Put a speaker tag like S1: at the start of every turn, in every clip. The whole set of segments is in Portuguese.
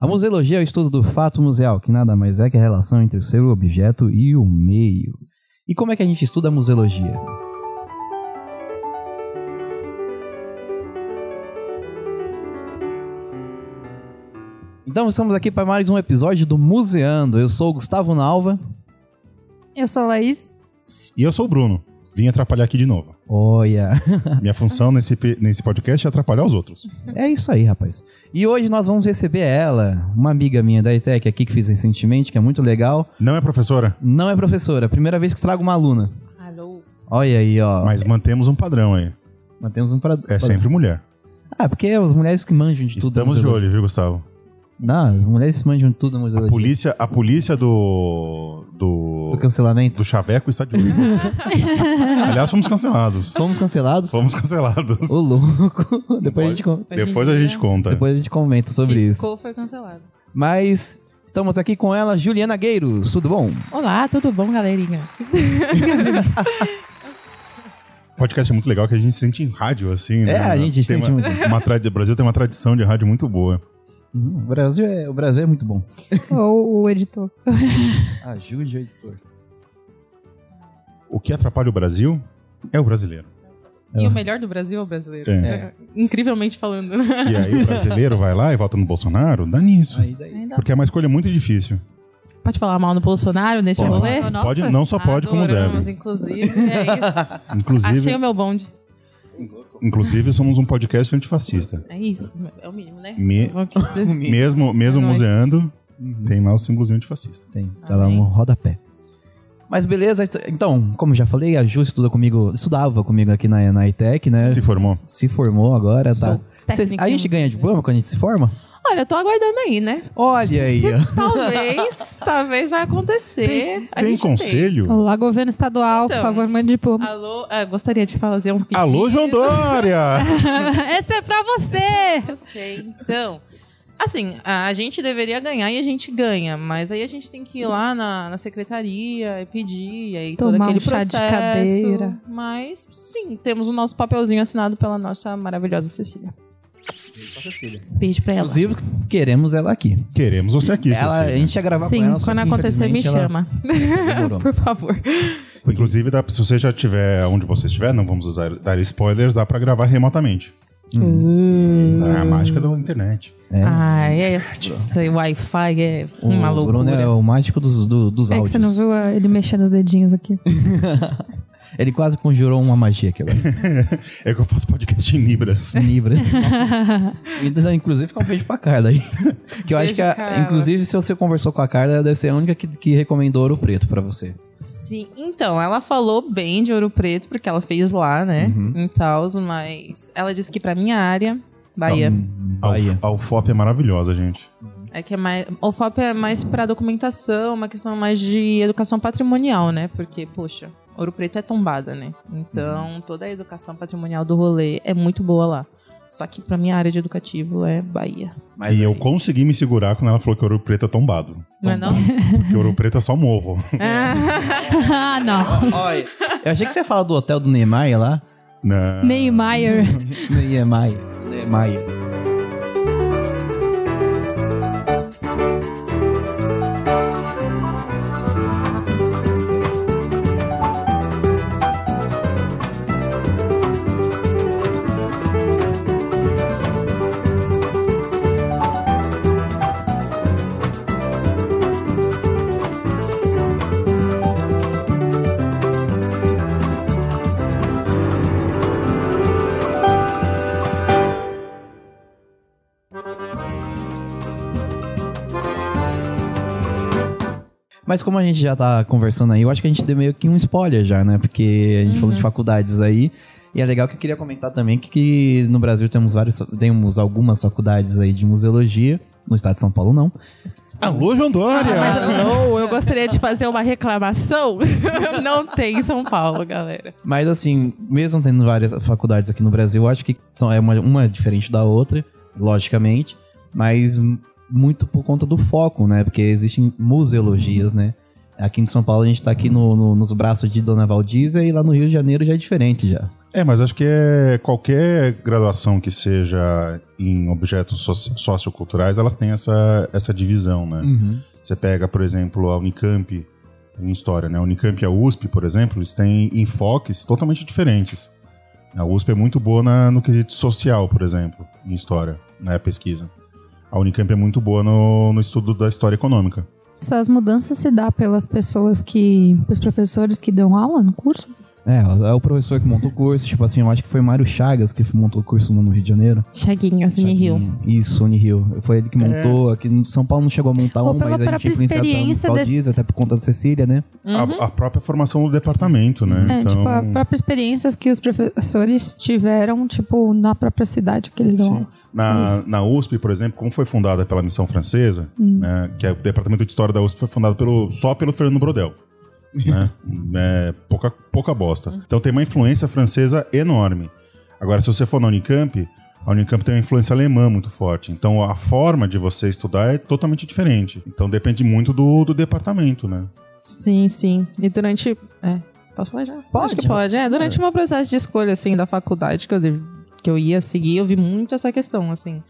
S1: A museologia é o estudo do fato museal, que nada mais é que a relação entre o seu objeto e o meio. E como é que a gente estuda a museologia? Então estamos aqui para mais um episódio do Museando. Eu sou o Gustavo Nalva.
S2: Eu sou a Laís.
S3: E eu sou o Bruno. Vim atrapalhar aqui de novo.
S1: Olha,
S3: Minha função nesse, nesse podcast é atrapalhar os outros.
S1: é isso aí, rapaz. E hoje nós vamos receber ela, uma amiga minha da ETEC aqui que fiz recentemente, que é muito legal.
S3: Não é professora,
S1: Não é professora, primeira vez que trago uma aluna.
S2: Alô.
S1: Olha aí, ó.
S3: mas mantemos um padrão aí.
S1: Mantemos um para.
S3: É sempre mulher.
S1: Ah, porque é as mulheres que manjam de tudo.
S3: Estamos
S1: na
S3: de olho, viu, Gustavo?
S1: Não, as mulheres manjam tudo na
S3: A
S1: museologia.
S3: polícia, a polícia do, do,
S1: Do cancelamento.
S3: do Chaveco está de olho. em você. Aliás, fomos cancelados.
S1: Fomos cancelados?
S3: Fomos cancelados.
S1: Ô, louco. Depois a, gente,
S3: Depois a gente conta.
S1: depois a gente comenta sobre isso.
S2: Piscou, foi cancelado.
S1: Mas estamos aqui com ela, Juliana Gueiros. Tudo bom?
S2: Olá, tudo bom, galerinha?
S3: O podcast é muito legal que a gente se sente em rádio, assim, né?
S1: É, a gente
S3: tem
S1: sente
S3: uma,
S1: muito.
S3: uma tradi- O Brasil tem uma tradição de rádio muito boa.
S1: Hum, O Brasil é, o Brasil é muito bom.
S2: Ou o editor.
S1: Ajude o editor.
S3: O que atrapalha o Brasil é o brasileiro.
S2: E o melhor do Brasil é o brasileiro.
S3: É.
S2: É, incrivelmente falando.
S3: E aí o brasileiro vai lá e vota no Bolsonaro, dá nisso.
S1: Aí daí.
S3: Porque é uma escolha muito difícil.
S2: Pode falar mal no Bolsonaro neste
S3: Pode.
S2: rolê?
S4: Nossa.
S3: Pode, não só pode, como deve.
S2: inclusive. É isso.
S3: Inclusive,
S2: Achei o meu bonde.
S3: Inclusive, somos um podcast antifascista.
S2: É isso. É o mínimo, né?
S3: Me-. Mesmo, mesmo
S2: É
S3: museando,
S1: Uhum.
S3: tem lá o símbolozinho antifascista.
S1: Tem, tá lá
S2: Amém.
S1: um rodapé. Mas beleza, então, como já falei, a Ju estuda comigo, estudava comigo aqui na, na ITEC, né?
S3: Se formou.
S1: Se formou agora, tá? Cês- a gente ganha diploma quando a gente se forma?
S2: Olha, eu tô aguardando aí, né?
S1: Olha aí.
S2: Talvez, talvez vai acontecer.
S3: Tem
S2: gente
S3: conselho?
S4: Olá, governo estadual, por
S2: Então.
S4: favor, mande diploma.
S2: Alô, ah, gostaria de fazer um pedido.
S3: Alô, João Dória!
S4: Esse é pra você!
S2: Eu sei. Então, assim, a gente deveria ganhar e a gente ganha, mas aí a gente tem que ir lá na, na secretaria e pedir, e aí todo
S4: Tomar
S2: aquele
S4: um chá de
S2: processo.
S4: cadeira.
S2: Mas, sim, temos o nosso papelzinho assinado pela nossa maravilhosa Cecília. Beijo pra ela.
S1: Inclusive, queremos ela aqui.
S3: Queremos você aqui,
S1: Ela, a gente ia gravar
S2: Sim,
S1: com ela, só
S2: quando
S1: que,
S2: acontecer, me
S1: infelizmente, ela
S2: chama.
S1: demorou.
S2: Por favor.
S3: Inclusive, dá, se você já estiver onde você estiver, não vamos usar, dar spoilers, dá pra gravar remotamente. É a mágica da internet.
S1: É.
S2: É, esse Wi-Fi é
S1: O
S2: uma
S1: Bruno
S2: loucura.
S1: é o mágico dos, do- dos
S4: É que
S1: áudios.
S4: você não viu ah, ele mexendo os dedinhos aqui.
S1: Ele quase conjurou uma magia aqui agora.
S3: É que eu faço podcast em Libras.
S1: Libras. E, Inclusive, fica um beijo pra Carla aí. Que eu acho
S2: Beijo,
S1: que, a- inclusive, se você conversou com a Carla, deve ser a única que, que recomendou Ouro Preto pra você.
S2: Sim, então, ela falou bem de Ouro Preto, porque ela fez lá, né?
S1: Uhum.
S2: Em Taos, mas ela disse que pra minha área, Bahia,
S3: A
S1: Bahia.
S3: A UFOP é maravilhosa, gente.
S2: é que é mais. O FOP é mais pra documentação, uma questão mais de educação patrimonial, né? Porque, poxa, Ouro Preto é tombada, né? Então, toda a educação patrimonial do rolê é muito boa lá. Só que pra minha área de educativo é Bahia.
S3: e eu consegui me segurar quando ela falou que Ouro Preto é tombado.
S2: Não é não?
S3: Porque Ouro Preto é só morro.
S4: ah, não.
S1: Olha, eu achei que você ia falar do hotel do Neymar lá.
S3: Não.
S4: Neymar.
S1: Neymar. Neymar. Mas como a gente já tá conversando aí, eu acho que a gente deu meio que um spoiler já, né? Porque a gente falou de faculdades aí. E é legal que eu queria comentar também que, que no Brasil temos vários, temos algumas faculdades aí de museologia. No estado de São Paulo, não.
S3: Alô, João Dória!
S2: Mas não, eu gostaria de fazer uma reclamação. Não tem em São Paulo, galera.
S1: Mas assim, mesmo tendo várias faculdades aqui no Brasil, eu acho que são, é uma, uma diferente da outra, logicamente, mas muito por conta do foco, né? Porque existem museologias, né? Aqui em São Paulo a gente tá aqui no, no- nos braços de Dona Valdísia e lá no Rio de Janeiro já é diferente já.
S3: É, mas acho que é qualquer graduação que seja em objetos soci- socioculturais, elas têm essa, essa divisão, né?
S1: Uhum.
S3: Você pega, por exemplo, a Unicamp em história, né? A Unicamp e a USP, por exemplo, eles têm enfoques totalmente diferentes. A USP é muito boa na- no quesito social, por exemplo, em história, na pesquisa. A Unicamp é muito boa no, no estudo da história econômica.
S4: Essas mudanças se dá pelas pessoas que. os professores que dão aula no curso?
S1: É, é o professor que montou o curso. Tipo assim, eu acho que foi Mário Chagas que montou o curso no Rio de Janeiro.
S2: Chaguinhas, Unirio.
S1: Isso, Unirio. Foi ele que montou. Aqui no São Paulo não chegou a montar
S4: Ou
S1: um, mas a gente é
S4: experiência desse-
S1: Diesel, até por conta da Cecília, né?
S2: Uhum.
S3: A, a própria formação do departamento, né?
S4: É,
S3: então,
S4: tipo, a própria experiência que os professores tiveram, tipo, na própria cidade que eles aula.
S3: Na, na USP, por exemplo, como foi fundada pela Missão Francesa,
S4: Hum.
S3: né, que é o departamento de história da USP foi fundado pelo, só pelo Fernando Brodel. Né? É, pouca, pouca bosta. Então tem uma influência francesa enorme. Agora, se você for na Unicamp, a Unicamp tem uma influência alemã muito forte. Então a forma de você estudar é totalmente diferente. Então depende muito do, do departamento, né?
S2: Sim, sim. E durante. É. Posso falar já?
S1: Pode.
S2: Acho que pode. É, durante o meu processo de escolha, assim, da faculdade que eu, que eu ia seguir, eu vi muito essa questão, assim.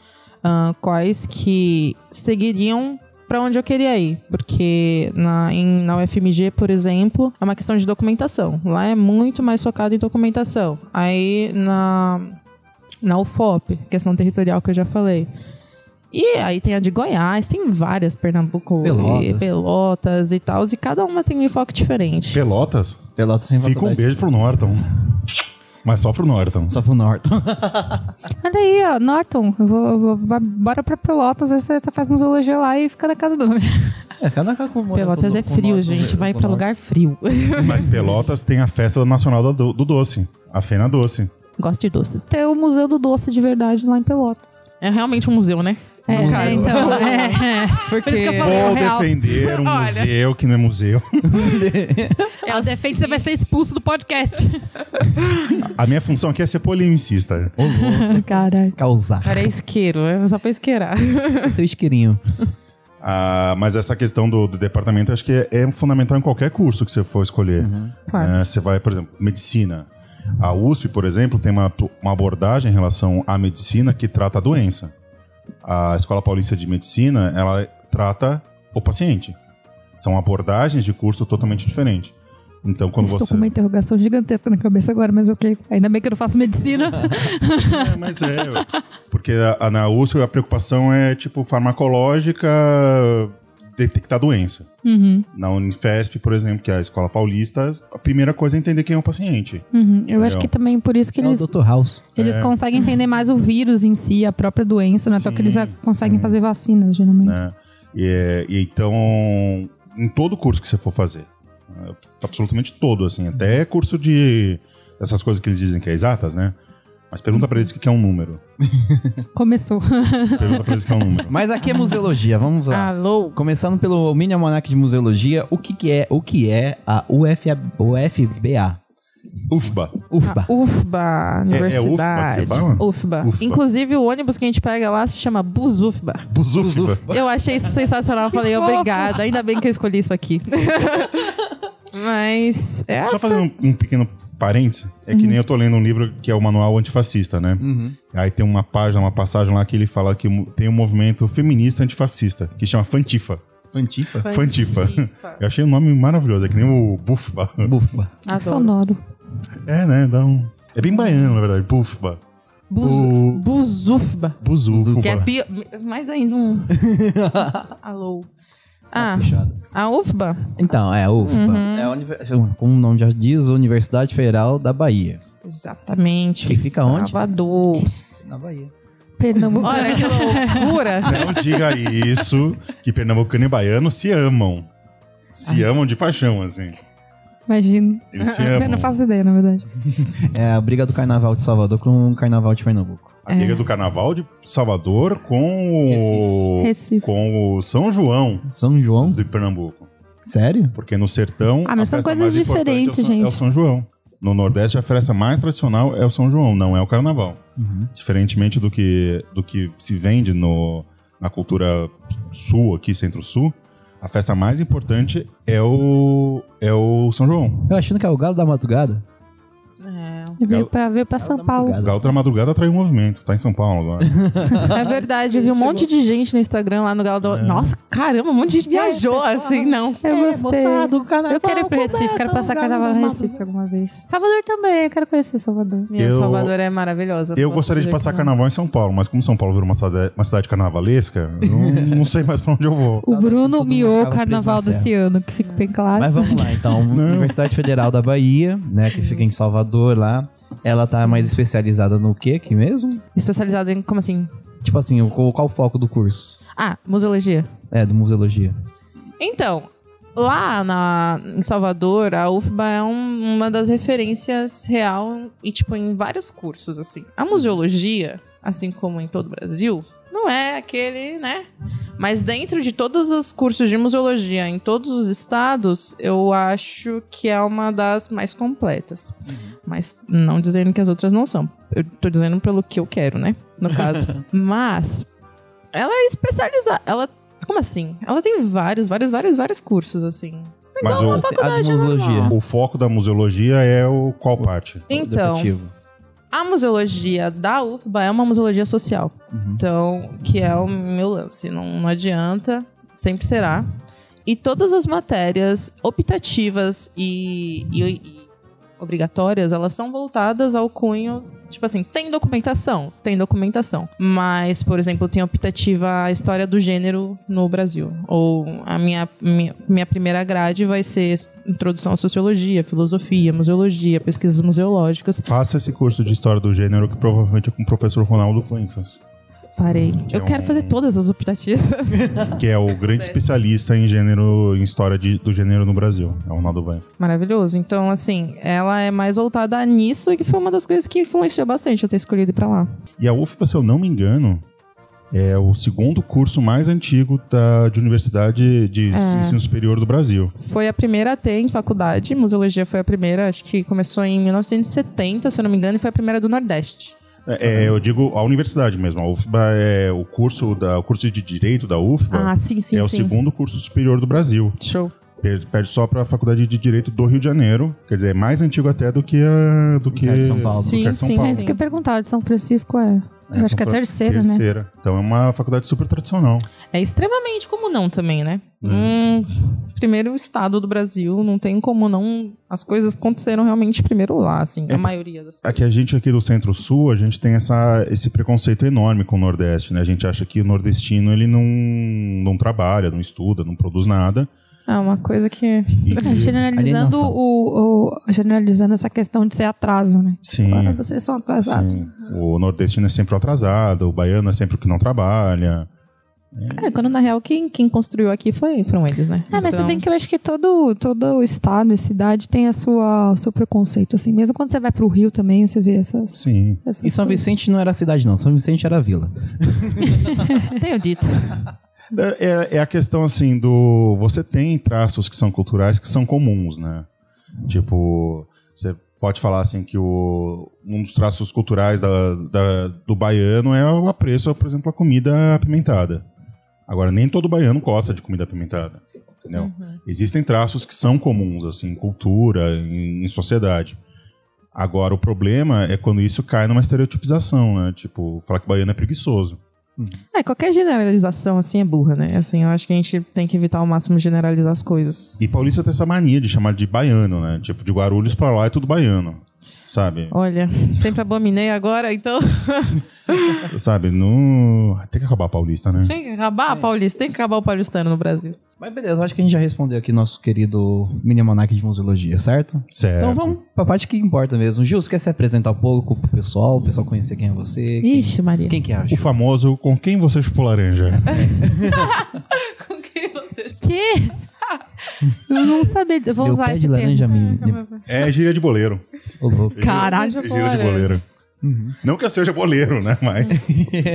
S2: ah, quais que seguiriam pra onde eu queria ir. Porque na, em- na UFMG, por exemplo, é uma questão de documentação. Lá é muito mais focado em documentação. Aí na, na UFOP, questão territorial que eu já falei. E aí tem a de Goiás, tem várias, Pernambuco,
S1: Pelotas.
S2: e Pelotas e tal, e cada uma tem um enfoque diferente.
S3: Pelotas,
S1: Pelotas sem
S3: fica um beijo pro Norton. Mas só pro Norton.
S1: Só pro Norton.
S4: Olha aí, ó, Norton, eu vou, vou- bora pra Pelotas, você, você faz museologia lá e fica na casa do Norton.
S1: é, cada com
S2: Pelotas é frio, gente, vai pra lugar frio.
S3: Mas Pelotas tem a festa nacional do, do- do doce, a Fena Doce.
S2: Gosto de doces.
S4: Tem o Museu do Doce de verdade lá em Pelotas.
S2: É realmente um museu, né?
S4: É,
S2: No caso.
S4: então, é.
S2: Porque
S4: Por isso que eu falei.
S3: Vou
S4: o real.
S3: defender um
S2: Olha.
S3: museu que não é museu.
S4: Ela defende que você vai ser expulso do podcast.
S3: A minha função aqui é ser polemicista.
S4: Caralho.
S1: Causar.
S2: Cara, é isqueiro, é só pra isqueirar.
S1: Seu isqueirinho.
S3: Ah, mas essa questão do, do departamento acho que é, é fundamental em qualquer curso que você for escolher.
S2: Claro.
S3: É, você vai, por exemplo, medicina. A USP, por exemplo, tem uma, uma abordagem em relação à medicina que trata a doença. A Escola Paulista de Medicina, ela trata o paciente. São abordagens de curso totalmente diferentes. Então, quando
S4: Estou
S3: você...
S4: com uma interrogação gigantesca na cabeça agora, mas ok. Ainda bem que eu não faço medicina.
S3: É, mas é. Porque a, a- na USP a preocupação é, tipo, farmacológica, detectar doença.
S4: Uhum,
S3: Na Unifesp, por exemplo, que é a escola paulista, a primeira coisa é entender quem é o paciente.
S4: uhum. Eu acho que também por isso que
S1: É o
S4: eles,
S1: Dr. House.
S4: eles
S3: É.
S4: conseguem entender mais o vírus em si, a própria doença, né? Então que eles
S3: Sim,
S4: já conseguem fazer vacinas, geralmente.
S3: Né? E, é- e então, em todo curso que você for fazer, é, absolutamente todo, assim, até curso de essas coisas que eles dizem que é exatas, né? Mas pergunta pra eles o que que é um número.
S4: Começou.
S3: Pergunta pra eles o que é um número.
S1: Mas aqui é museologia, vamos lá.
S2: Alô?
S1: Começando pelo mini almanac de museologia, o que, que é o que é a UFA, UFBA?
S3: UFBA.
S1: UFBA.
S2: A UFBA,
S3: É- é
S2: Universidade.
S3: UFBA que você fala?
S2: UFBA.
S3: UFBA.
S2: Inclusive, o ônibus que a gente pega lá se chama Busufba.
S3: Busufba.
S2: Eu achei isso sensacional. Eu falei,
S4: fofo.
S2: obrigada. Ainda bem que eu escolhi isso aqui. Mas. É.
S3: Só fazer um, um pequeno parêntese. É que nem eu tô lendo um livro que é o Manual Antifascista, né?
S1: Uhum.
S3: Aí tem uma página, uma passagem lá que ele fala que tem um movimento feminista antifascista, que chama Fantifa.
S1: Fantifa?
S3: Fantifa.
S2: Fantifa.
S3: Eu achei o nome maravilhoso, é que nem o Bufba.
S1: Bufba.
S2: Adoro.
S4: Sonoro.
S3: É, né? Dá um... É bem baiano, na verdade. Bufba.
S2: Buz,
S3: O-
S2: Buzufba.
S3: Buzufa.
S2: Que é pior. Mais ainda um. Alô. Ah,
S1: Puxado.
S2: a UFBA?
S1: Então, é, UFBA. É a univer- como o nome já diz, Universidade Federal da Bahia.
S2: Exatamente.
S1: Que fica onde?
S2: Salvador.
S1: Na Bahia.
S4: Pernambuco.
S2: Olha que loucura.
S3: Não diga isso, que pernambucano e baiano se amam. Se amam de paixão, assim.
S4: Imagino.
S3: Eles se
S4: Eu
S3: amam.
S4: não faço ideia, na verdade.
S1: É a briga do Carnaval de Salvador com o Carnaval de Pernambuco.
S3: A briga do Carnaval de Salvador com o...
S4: Recife.
S3: com o São João
S1: São João?
S3: de Pernambuco.
S1: Sério?
S3: Porque no sertão.
S4: Ah, mas
S3: a
S4: são
S3: festa
S4: coisas
S3: mais importante
S4: diferentes,
S3: é o São,
S4: gente.
S3: É o São João. No Nordeste, a festa mais tradicional é o São João, não é o Carnaval. Diferentemente do que, do que se vende no, na cultura sul, aqui, centro-sul, a festa mais importante é o, é o São João.
S1: Eu achando que é o Galo da Madrugada.
S2: É.
S4: Veio pra, veio pra São Paulo.
S3: O Galo da Madrugada atraiu o movimento. Tá em São Paulo agora.
S2: É verdade, eu vi um monte de gente no Instagram lá no Galo do... Nossa, caramba, um monte de gente viajou, assim, não.
S4: Eu gostei.
S1: moçada, o carnaval
S4: Eu quero ir pro Recife, quero passar carnaval
S1: da
S4: no. Recife alguma vez. Salvador também, eu quero conhecer Salvador.
S2: Minha
S3: Eu-
S2: Salvador é maravilhosa.
S3: Eu
S2: não
S3: gostaria de passar carnaval em São Paulo, mas como São Paulo virou uma cidade, uma cidade carnavalesca, eu não, não sei mais pra onde eu vou.
S4: O Bruno miou o carnaval desse ano, que fica bem claro.
S1: Mas vamos lá, então. Universidade Federal da Bahia, né? Que fica em Salvador lá. Ela tá mais especializada no quê aqui mesmo?
S2: Especializada em, como assim?
S1: Tipo assim, qual, qual o foco do curso?
S2: Ah, museologia.
S1: É, do museologia.
S2: Então, lá na, em Salvador, a UFBA é um- uma das referências real e, tipo, em vários cursos, assim. A museologia, assim como em todo o Brasil, não é aquele, né? Mas dentro de todos os cursos de museologia em todos os estados, eu acho que é uma das mais completas. Mas não dizendo que as outras não são. Eu tô dizendo pelo que eu quero, né? No caso. Mas ela é especializada. Ela. Como assim? Ela tem vários, vários, vários, vários cursos, assim.
S3: Mas o,
S1: a de museologia.
S3: o foco da museologia é o qual parte?
S2: Então. A museologia da UFBA é uma museologia social.
S1: Uhum.
S2: Então, que é o meu lance. Não, não adianta, sempre será. E todas as matérias optativas e, e- e obrigatórias, elas são voltadas ao cunho. Tipo assim, tem documentação? Tem documentação. Mas, por exemplo, tem optativa a história do gênero no Brasil. Ou a minha, minha, minha primeira grade vai ser introdução à sociologia, filosofia, museologia, pesquisas museológicas.
S3: Faça esse curso de História do Gênero que provavelmente é com o professor Ronaldo Fuenfas,
S2: Farei.
S3: Que é
S2: Eu quero
S3: um-
S2: fazer todas as optativas.
S3: que é o grande especialista em gênero, em História de- do Gênero no Brasil. É o Ronaldo.
S2: Maravilhoso. Então, assim, ela é mais voltada nisso e que foi uma das coisas que influenciou bastante eu ter escolhido ir pra lá.
S3: E a UFBA, se eu não me engano, é o segundo curso mais antigo da, de universidade de
S2: É.
S3: ensino superior do Brasil.
S2: Foi a primeira a ter em faculdade. Museologia foi a primeira, acho que começou em 1970, se eu não me engano, e foi a primeira do Nordeste.
S3: É, é, eu digo a universidade mesmo. A UFBA é o curso, da, o curso de Direito da UFBA.
S2: Ah, sim, sim,
S3: é o
S2: sim.
S3: segundo curso superior do Brasil.
S2: Show.
S3: Perde, só para a Faculdade de Direito do Rio de Janeiro. Quer dizer, é mais antigo até do que a, do que,
S1: São Paulo.
S3: do que
S2: Sim,
S3: São
S2: sim,
S4: É
S3: Paulo.
S4: isso que eu ia perguntar, de São Francisco é.
S3: É,
S4: acho que é a terceira, né?
S3: terceira. Então é uma faculdade super tradicional.
S2: É extremamente comum não também, né? Hum, primeiro estado do Brasil, não tem como não... As coisas aconteceram realmente primeiro lá, assim, a maioria das coisas.
S3: Aqui a gente aqui do Centro-Sul, a gente tem essa, esse preconceito enorme com o Nordeste, né? A gente acha que o nordestino ele não, não trabalha, não estuda, não produz nada.
S2: É uma coisa que...
S4: É, generalizando, o, o- generalizando essa questão de ser atraso, né?
S3: sim,
S4: Agora vocês são atrasados.
S3: sim. O nordestino é sempre o atrasado, o baiano é sempre o que não trabalha.
S2: É, quando na real quem, quem construiu aqui foi, foram eles, né?
S4: Ah, mas se
S2: Então-
S4: bem que eu acho que todo, todo estado e cidade tem a sua, o seu preconceito, assim. Mesmo quando você vai pro Rio também, você vê essas...
S3: Sim.
S4: essas
S1: E São
S4: coisas.
S1: Vicente não era cidade, não. São Vicente era vila.
S2: Tenho dito.
S3: É, é a questão assim do. Você tem traços que são culturais que são comuns, né? Tipo, você pode falar assim que o, um dos traços culturais da, da- do baiano é o apreço, por exemplo, à comida apimentada. Agora, nem todo baiano gosta de comida apimentada. Entendeu? Existem traços que são comuns, assim, em cultura, em, em sociedade. Agora, o problema é quando isso cai numa estereotipização, né? Tipo, falar que baiano é preguiçoso.
S2: É, qualquer generalização assim é burra, né? Assim, eu acho que a gente tem que evitar ao máximo generalizar as coisas.
S3: E paulista tem essa mania de chamar de baiano, né? Tipo, de Guarulhos pra lá é tudo baiano. Sabe?
S2: Olha, sempre abominei agora, então
S3: Sabe? No... Tem que acabar a paulista, né?
S2: tem que acabar, Paulista, tem que acabar o paulistano no Brasil.
S1: Mas beleza, eu acho que a gente já respondeu aqui nosso querido mini monarca de museologia, certo?
S3: Certo.
S1: Então vamos pra parte que importa mesmo. Gil, você quer se apresentar um pouco pro pessoal, o pessoal conhecer quem é você? Quem,
S2: Ixi, Maria.
S1: quem que é a
S3: O famoso com quem você chupou laranja?
S2: Com quem você
S4: Que? Eu não sabia dizer. Eu vou
S1: Meu
S4: usar
S1: pé
S4: esse
S1: de
S4: termo.
S1: laranja me...
S3: É gíria de boleiro.
S1: Ô, louco.
S4: Caralho,
S3: Gíria de boleiro. Não que eu seja boleiro, né? Mas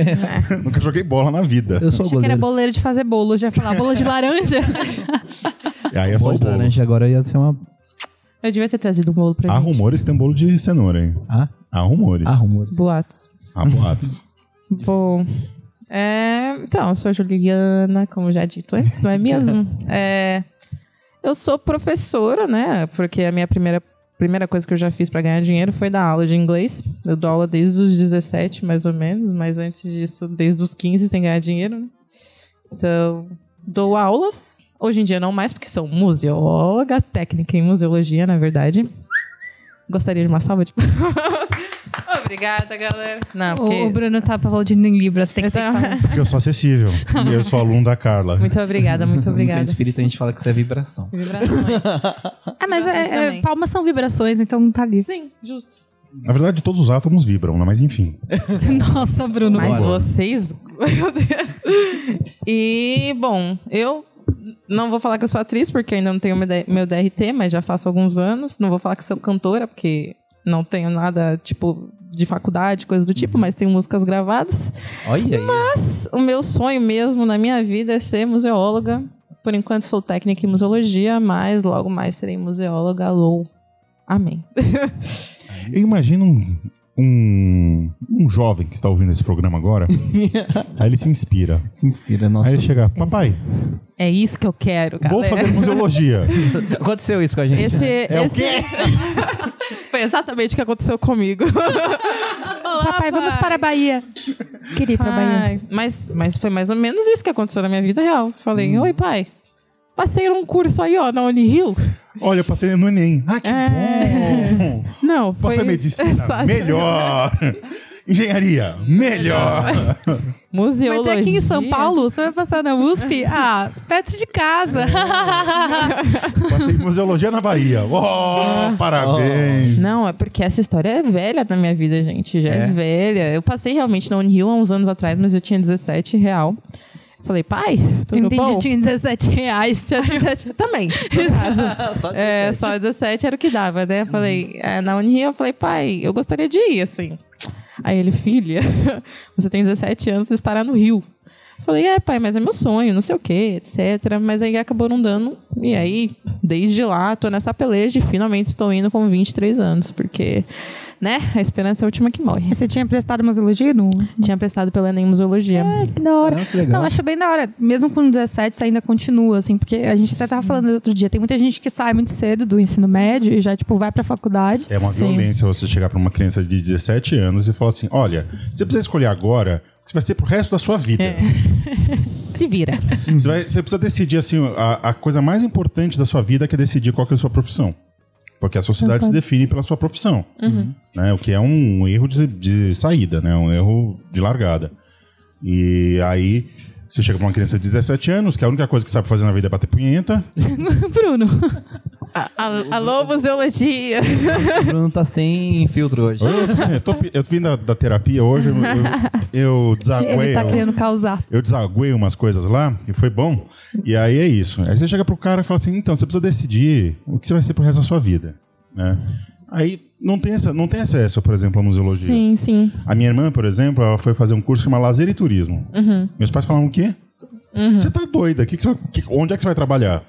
S3: nunca joguei bola na vida.
S1: Eu sou
S4: Achei que era boleiro de fazer bolo. Já ia falar bolo de laranja.
S3: E aí é só
S1: Bola
S3: o
S1: de
S3: bolo.
S1: laranja agora ia ser uma...
S2: Eu devia ter trazido um bolo pra
S3: Há
S2: gente.
S3: rumores que tem bolo de cenoura, hein?
S1: Ah,
S3: Há rumores.
S1: ah rumores.
S2: Boatos.
S3: Há boatos.
S2: Bom. É, então, eu sou a Juliana, como já dito antes, não é mesmo? É, eu sou professora, né? Porque a minha primeira primeira coisa que eu já fiz pra ganhar dinheiro foi dar aula de inglês. Eu dou aula desde os 17, mais ou menos, mas antes disso, desde os 15 sem ganhar dinheiro. né? Então, dou aulas. Hoje em dia não mais, porque sou museóloga, técnica em museologia, na verdade. Gostaria de uma salva de palmas. Obrigada, galera. Não, porque...
S4: O, Bruno tá aplaudindo em Libras, tem que ter
S2: Então-.
S3: Porque eu sou acessível. e eu sou aluno da Carla.
S2: Muito obrigada, muito
S1: No seu
S2: obrigada.
S1: espírito a gente fala que isso é vibração.
S2: Vibrações.
S4: Ah, mas
S2: Vibrações
S4: é, é, palmas são vibrações, então tá ali.
S2: Sim, justo.
S3: Na verdade, todos os átomos vibram, né? Mas enfim.
S4: Nossa, Bruno.
S2: Mas
S1: Bora.
S2: vocês. Meu Deus. E, bom, eu não vou falar que eu sou atriz, porque ainda não tenho meu DRT, mas já faço alguns anos. Não vou falar que sou cantora, porque não tenho nada, tipo, de faculdade, coisa do tipo, mas tenho músicas gravadas.
S1: Olha aí.
S2: O meu sonho mesmo na minha vida é ser museóloga. Por enquanto sou técnica em museologia, mas logo mais serei museóloga. Alô. Amém.
S3: Eu imagino um, um, um jovem que está ouvindo esse programa agora. aí ele se inspira.
S1: Se inspira. Nossa.
S3: Aí ele chega, papai,
S2: É isso que eu quero, galera.
S3: vou fazer museologia.
S1: Aconteceu isso com a gente.
S2: Esse,
S1: né?
S3: É o
S2: esse-
S3: quê?
S2: Foi exatamente o que aconteceu comigo. Olá,
S4: Papai, vamos para a Bahia. Queria ir pra Bahia.
S2: Ai, mas, mas foi mais ou menos isso que aconteceu na minha vida real. Falei,
S3: Hum.
S2: oi, pai. Passei num curso aí, ó, na Unirio.
S3: Olha, eu passei no Enem. Ah, que
S2: É.
S3: bom!
S2: Não, foi...
S3: Passei medicina.
S2: Só-
S3: Melhor! Engenharia. Melhor!
S2: Museologia.
S4: Mas é aqui em São Paulo, você vai passar na USP? Ah, perto de casa.
S3: Passei em museologia na Bahia. Oh, parabéns!
S2: Não, é porque essa história é velha na minha vida, gente. Já é,
S1: É?
S2: velha. Eu passei realmente na Unirio há uns anos atrás, mas eu tinha 17 real. Falei, pai, tudo
S4: Eu entendi,
S2: bom?
S4: tinha 17 reais.
S2: Tinha 17 também.
S1: Só
S2: É,
S1: 17.
S2: só 17 era o que dava, né? Eu falei, é, na Unirio, eu falei, pai, eu gostaria de ir, assim. Aí ele, filha, você tem 17 anos, você estará no Rio. Falei, é, pai, mas é meu sonho, não sei o quê, etc. Mas aí acabou não dando. E aí, desde lá, tô nessa peleja e finalmente estou indo com 23 anos, porque, né, a esperança é a última que morre.
S4: Você tinha prestado museologia? No...
S2: Tinha prestado pela Enem Museologia.
S4: Que da hora.
S1: Caramba, que legal.
S4: Não, acho bem da hora. Mesmo com 17, você ainda continua, assim, porque a gente até tava falando outro dia. Tem muita gente que sai muito cedo do ensino médio e já, tipo, vai pra faculdade.
S3: É uma
S2: Sim.
S3: violência você chegar pra uma criança de 17 anos e falar assim: olha, você precisa escolher agora o que você vai ser pro resto da sua vida.
S2: É. Se vira.
S3: Você, vai- você precisa decidir, assim, a, a coisa mais importante da sua vida que é decidir qual que é a sua profissão. Porque a sociedade se define pela sua profissão. Né? O que é um erro de, de saída, né? Um erro de largada. E aí, você chega pra uma criança de 17 anos, que a única coisa que sabe fazer na vida é bater punheta.
S4: Bruno.
S2: A- a- Alô, Museologia.
S1: O Bruno tá sem filtro hoje.
S3: Eu, assim, eu, tô- eu vim da, da terapia hoje, eu, eu, eu desaguei.
S4: Ele tá querendo causar.
S3: eu desaguei umas coisas lá, que foi bom. E aí é isso. Aí você chega pro cara e fala assim, então, você precisa decidir o que você vai ser pro resto da sua vida. Né? Aí não tem, essa, não tem acesso, por exemplo, à museologia.
S2: Sim, sim.
S3: A minha irmã, por exemplo, ela foi fazer um curso chamado Lazer e Turismo.
S2: Uhum.
S3: Meus pais falaram o quê? Você tá doida? Que que vai- que- onde é que você vai trabalhar?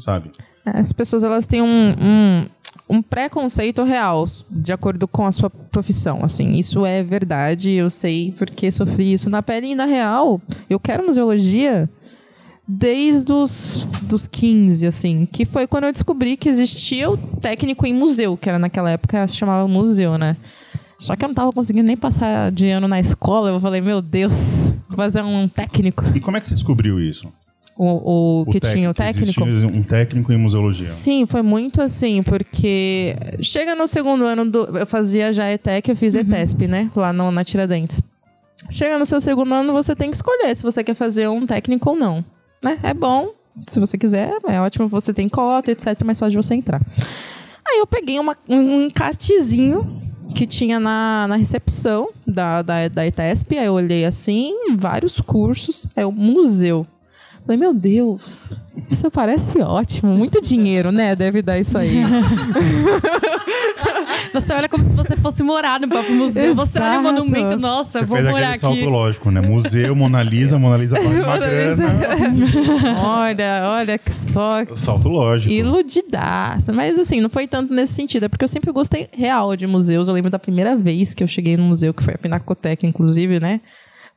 S3: Sabe?
S2: As pessoas elas têm um, um, um preconceito real de acordo com a sua profissão. Assim, isso é verdade. Eu sei porque sofri isso na pele e na real. Eu quero museologia desde os dos 15, assim, que foi quando eu descobri que existia o técnico em museu, que era naquela época se chamava museu, né? Só que eu não tava conseguindo nem passar de ano na escola. Eu falei, meu Deus, vou fazer um técnico.
S3: E como é que você descobriu isso?
S2: O, o, que
S3: tec-
S2: tinha o técnico.
S3: um técnico em museologia.
S2: Sim, foi muito assim, porque chega no segundo ano do. Eu fazia já ETEC, eu fiz ETESP, né? Lá no, na Tiradentes. Chega no seu segundo ano, você tem que escolher se você quer fazer um técnico ou não. Né? É bom, se você quiser, é ótimo, você tem cota, etc., mas fácil de você entrar. Aí eu peguei uma, um encartezinho que tinha na, na recepção da, da, da ETESP, aí eu olhei assim, vários cursos, é o museu. Falei, meu Deus, isso parece ótimo. Muito dinheiro, né? Deve dar isso aí.
S4: Você olha como se você fosse morar no próprio museu. Você olha o
S2: Exato.
S4: monumento, nossa,
S3: Você
S4: vou
S3: fez
S4: morar
S3: aquele salto
S4: aqui.
S3: lógico, né? Museu, Mona Lisa, Mona Lisa vale uma grana.
S2: olha, olha que só
S3: Salto lógico.
S2: iludidaça. Mas assim, não foi tanto nesse sentido. É porque eu sempre gostei real de museus. Eu lembro da primeira vez que eu cheguei no museu, que foi a Pinacoteca, inclusive, né?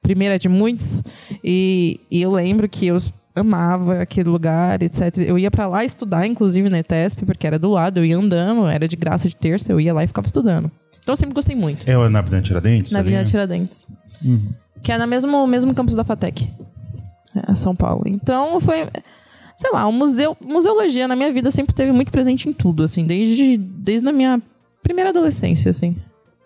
S2: Primeira de muitos. E, e eu lembro que eu amava aquele lugar, etc. Eu ia pra lá estudar, inclusive na ETESP, porque era do lado, eu ia andando, era de graça de terça, eu ia lá e ficava estudando. Então eu sempre gostei muito.
S3: É na Avenida Tiradentes?
S2: Na Avenida
S3: né?
S2: Tiradentes. Que é no mesmo, mesmo campus da FATEC. É, São Paulo. Então foi. Sei lá, o museu. Museologia na minha vida sempre teve muito presente em tudo, assim, desde, desde a minha primeira adolescência, assim.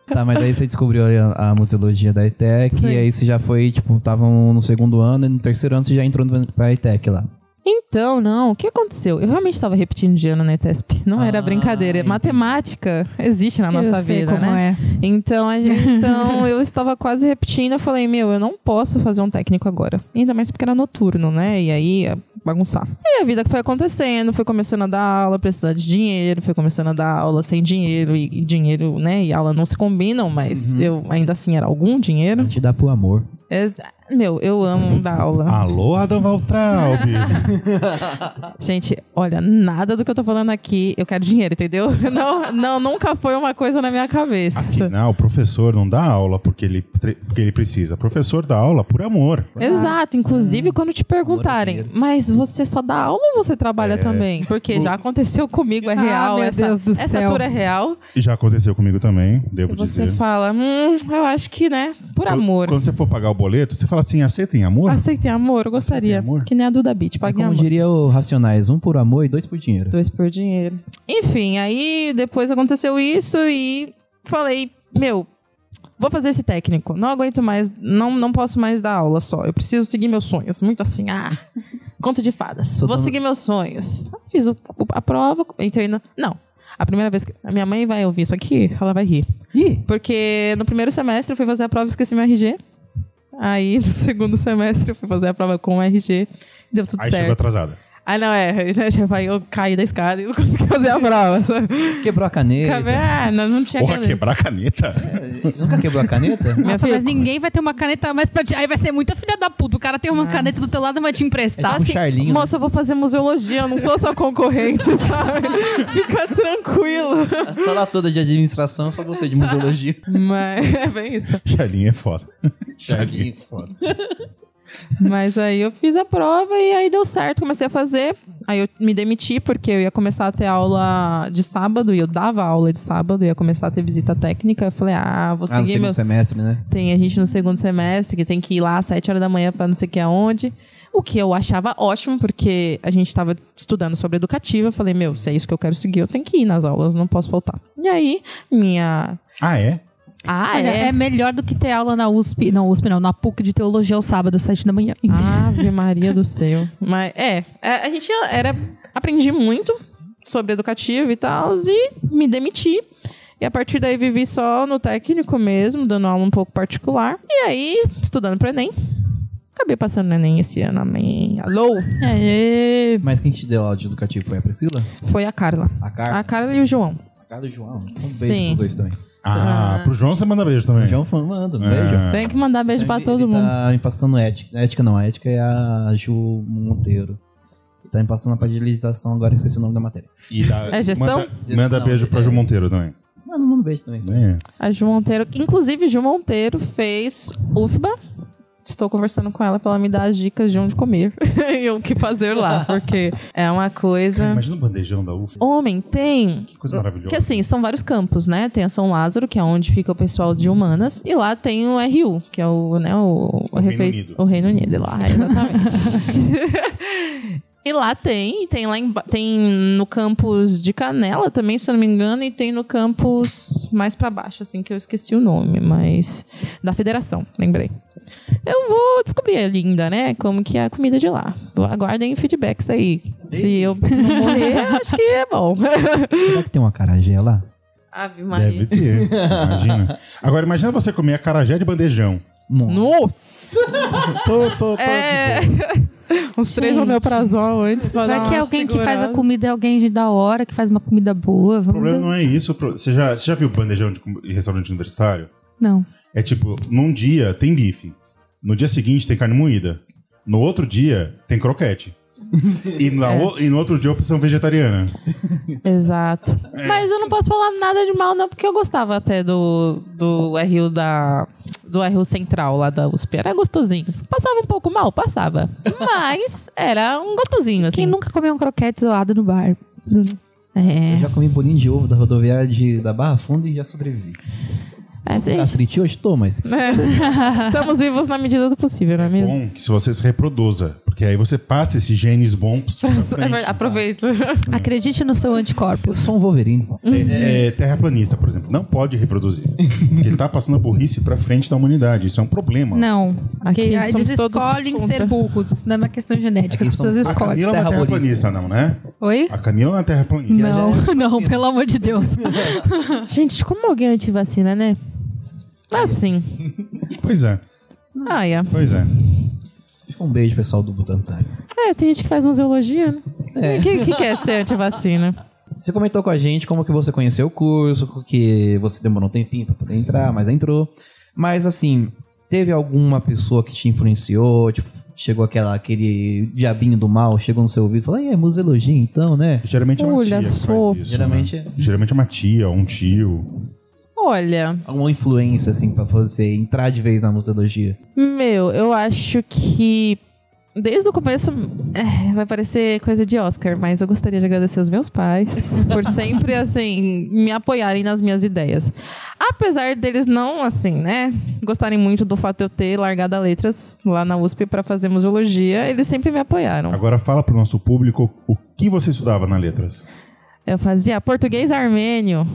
S1: Tá, mas aí você descobriu a, a museologia da ETEC
S2: Sim.
S1: e aí você já foi, tipo, estavam no segundo ano e no terceiro ano você já entrou no- pra ETEC lá.
S2: Então, não, o que aconteceu? Eu realmente estava repetindo de ano na ETESP. Não era
S1: Ah,
S2: brincadeira.
S1: entendi.
S2: matemática existe na nossa
S4: eu sei
S2: vida,
S4: como
S2: né?
S4: é.
S2: Então, a gente, então eu estava quase repetindo. Eu falei, meu, eu não posso fazer um técnico agora. Ainda mais porque era noturno, né? E aí ia bagunçar. E a vida foi acontecendo, foi começando a dar aula, precisando de dinheiro, foi começando a dar aula sem dinheiro, e, e dinheiro, né? E aula não se combinam, mas eu ainda assim era algum dinheiro.
S1: Te dá pro amor.
S2: É, meu, eu amo dar aula.
S3: Alô, Adam Valtraub.
S2: Gente, olha, nada do que eu tô falando aqui, eu quero dinheiro, entendeu? Não, não nunca foi uma coisa na minha cabeça.
S3: Afinal, o professor não dá aula porque ele, porque ele precisa. O professor dá aula por amor.
S2: Exato, inclusive quando te perguntarem, mas você só dá aula ou você trabalha também? Porque já aconteceu comigo, é
S4: Ah,
S2: real.
S4: meu
S2: essa,
S4: Deus do
S2: essa
S4: céu.
S2: tour é real.
S3: E já aconteceu comigo também, devo
S2: E você
S3: dizer.
S2: fala, hum, eu acho que, né, por
S3: Quando-
S2: amor.
S3: Quando você for pagar o boleto, você fala assim, aceitem amor?
S2: Aceitem amor, eu gostaria.
S3: amor?
S2: Que nem a Duda Beat,
S1: É
S2: paguem
S1: como
S2: amor.
S1: diria o Racionais, um por amor e dois por dinheiro.
S2: Dois por dinheiro. Enfim, aí depois aconteceu isso e falei, meu, vou fazer esse técnico. Não aguento mais, não, não posso mais dar aula só. Eu preciso seguir meus sonhos. Muito assim, ah, conto de fadas. Vou seguir meus sonhos. Fiz o- o- a prova, entrei na... Não. A primeira vez que... A minha mãe vai ouvir isso aqui, ela vai rir.
S1: Ih,
S2: Porque no primeiro semestre eu fui fazer a prova e esqueci meu RG. Aí no segundo semestre eu fui fazer a prova com o RG. Deu tudo
S3: Aí chegou
S2: certo.
S3: atrasada.
S2: Ah, não, é. né, vai- Eu caí da escada e não consegui fazer a prova. sabe?
S1: quebrou a caneta.
S2: Cabe- Ah, não, não tinha
S3: Porra,
S2: caneta.
S3: quebrar a caneta?
S1: Nunca quebrou a caneta?
S4: Nossa, mas ninguém vai ter uma caneta mais pra ti. Aí vai ser muita filha da puta. O cara tem uma caneta do teu lado e vai te emprestar.
S1: É tipo
S4: assim,
S1: Charlinho. né?
S2: Moça, eu vou fazer museologia, eu não sou sua concorrente, sabe? Fica tranquilo.
S1: A sala toda de administração, só você de museologia.
S2: Mas é bem isso.
S3: Charlinho é foda.
S1: Charlinho, foda.
S2: Mas aí eu fiz a prova e aí deu certo, comecei a fazer. Aí eu me demiti porque eu ia começar a ter aula de sábado e eu dava aula de sábado, ia começar a ter visita técnica. Eu falei, ah, vou
S1: Ah, no
S2: seguir
S1: segundo
S2: meu.
S1: semestre, né?
S2: Tem a gente no segundo semestre que tem que ir lá às 7 horas da manhã pra não sei o que aonde. O que eu achava ótimo, porque a gente estava estudando sobre educativa. Eu falei, meu, se é isso que eu quero seguir, eu tenho que ir nas aulas, não posso faltar. E aí, minha.
S3: Ah, é?
S2: Ah,
S4: Olha,
S2: é.
S4: é melhor do que ter aula na USP. Não, USP não, na PUC de teologia ao sábado, às sete da manhã.
S2: Ave Maria do céu. Mas é, é, a gente era. Aprendi muito sobre educativo e tal, e me demiti. E a partir daí vivi só no técnico mesmo, dando aula um pouco particular. E aí, estudando pro Enem. Acabei passando no Enem esse ano, amém. Alô?
S4: É,
S1: Mas quem te deu aula de educativo foi a Priscila?
S2: Foi a Carla.
S1: A Carla?
S2: A Carla e o João.
S1: A Carla e o João. Um beijo
S2: Sim.
S1: pros dois também.
S3: Ah, pro João você manda beijo também.
S1: O João manda,
S3: É.
S1: beijo.
S2: Tem que mandar beijo pra
S1: Ele-
S2: todo
S1: ele
S2: mundo.
S1: tá me passando ética. Ética não, a ética é a Ju Monteiro. Ele tá me passando a parte de agora eu esqueci o nome da matéria.
S3: E dá-
S2: É gestão?
S3: Manda, manda
S1: Gestão,
S3: beijo pra
S1: é.
S3: Ju Monteiro também.
S1: Manda, manda um beijo também.
S3: É.
S2: A Ju Monteiro. Inclusive, Ju Monteiro fez UFBA. Estou conversando com ela pra ela me dar as dicas de onde comer e o que fazer lá, porque é uma coisa.
S3: Imagina o bandejão da UF.
S2: Homem, tem.
S3: Que coisa maravilhosa.
S2: Que assim, são vários campos, né? Tem a São Lázaro, que é onde fica o pessoal de humanas, e lá tem o RU, que é o, né, o,
S3: O Reino
S2: refe-
S3: Unido.
S2: O Reino Unido, lá, exatamente. e lá tem, tem lá emba- tem no campus de Canela também, se eu não me engano, e tem no campus mais pra baixo, assim, que eu esqueci o nome, mas da Federação, lembrei. Eu vou descobrir ainda, né? Como que é a comida de lá. Aguardem feedbacks aí. Se eu não morrer, acho que é bom.
S1: Será que tem uma carajé lá?
S2: Ave Maria.
S3: Deve ter. Imagina. Agora, imagina você comer acarajé de bandejão.
S1: Nossa.
S2: Nossa!
S3: Tô, tô, tô
S2: É. Uns três homeoprazol antes pra dar
S4: vai que
S2: uma
S4: alguém que faz a
S2: segurada.
S4: comida é alguém de da hora, que faz uma comida boa.
S3: O
S4: Vamos
S3: problema
S4: ver.
S3: não é isso. o Você já, você já viu bandejão de restaurante universitário?
S4: Não.
S3: É tipo, num dia tem bife. No dia seguinte tem carne moída. No outro dia tem croquete. E, na
S2: É.
S3: o- e no outro dia opção vegetariana.
S2: Exato. Mas eu não posso falar nada de mal, não, porque eu gostava até do, do RU da, do RU Central lá da USP. Era gostosinho. Passava um pouco mal, passava. Mas era um gostosinho, assim.
S4: Quem nunca comeu um croquete zoado no bar? Bruno?
S1: Eu
S2: É.
S1: já comi bolinho de ovo da rodoviária de, da Barra Funda e já sobrevivi.
S2: É gente,
S1: Gastrite hoje tô, mas
S2: é. Estamos vivos na medida do possível, não é mesmo?
S3: Bom que se você se reproduza, porque aí você passa esses genes bons pra
S2: É
S3: frente.
S2: verdade, Aproveita.
S4: Acredite no seu
S1: eu
S4: anticorpos.
S1: sou um Wolverine.
S3: É, é, terraplanista, por exemplo, não pode reproduzir. Porque ele tá passando a burrice pra frente da humanidade. Isso é um problema.
S4: Não.
S2: Aqui
S4: Porque aí eles escolhem
S2: contra.
S4: ser burros. Isso não é uma questão genética.
S1: Aqui
S4: As pessoas
S3: A
S4: escolhem.
S3: Camila não é
S1: Terraplanista.
S3: terraplanista, não, né?
S4: Oi?
S3: A Camila não é terraplanista.
S4: Não, não, pelo amor de Deus.
S2: Gente, como alguém antivacina, né? Assim.
S3: Pois é,
S2: Ah, é.
S3: pois é.
S1: Um beijo, pessoal do Butantan.
S2: É, tem gente que faz museologia, né?
S1: É.
S2: O que, que quer ser antivacina?
S1: Você comentou com a gente como que você conheceu o curso, que você demorou um tempinho pra poder entrar, mas entrou. Mas assim, teve alguma pessoa que te influenciou, tipo, chegou aquela, aquele diabinho do mal, chegou no seu ouvido e falou, "Ih, é museologia então, né?
S3: Geralmente é uma
S2: Olha
S3: tia que
S2: só.
S3: faz isso.
S1: Geralmente
S3: né?
S1: é-
S3: Geralmente é uma tia, um tio.
S2: Olha,
S1: Alguma influência, assim, pra você entrar de vez na museologia?
S2: meu, eu acho que desde o começo é, vai parecer coisa de Oscar, mas eu gostaria de agradecer os meus pais por sempre, assim, me apoiarem nas minhas ideias. Apesar deles não, assim, né, gostarem muito do fato de eu ter largado a letras lá na USP pra fazer museologia, eles sempre me apoiaram.
S3: Agora fala pro nosso público o que você estudava na letras.
S2: Eu fazia português armênio.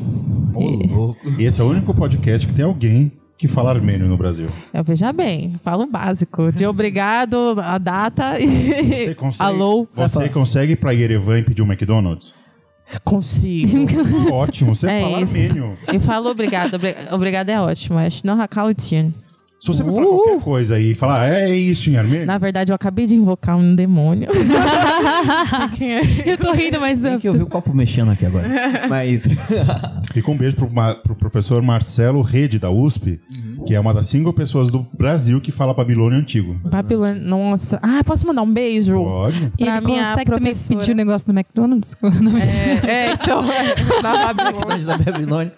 S3: E esse é o único podcast que tem alguém que fala armênio no Brasil.
S2: Eu veja bem, falo o básico. De obrigado, a data
S3: Você
S2: e.
S3: consegue,
S2: Alô?
S3: Você consegue ir pra Yerevan e pedir um McDonald's?
S2: Consigo.
S3: Ótimo, você
S2: É
S3: fala
S2: isso.
S3: armênio.
S2: Eu falo obrigado. obri- Obrigado é ótimo. Acho não Hakautin.
S3: Se você me falar qualquer coisa aí e falar, é isso em armênio,
S2: Na verdade, eu acabei de invocar um demônio.
S4: Eu tô rindo, mas...
S1: Tem que eu vi o copo mexendo aqui agora. Mas.
S3: fica um beijo pro, ma- pro professor Marcelo Rede da USP, que é uma das cinco pessoas do Brasil que fala Babilônio Antigo.
S2: Babilônia. Nossa. Ah, posso mandar um beijo?
S3: Pode.
S4: E
S2: Pra
S4: ele
S2: minha
S4: consegue também
S2: professora.
S4: pedir o negócio no McDonald's?
S2: É, é, então. Na Babilônia.
S1: Da Babilônia.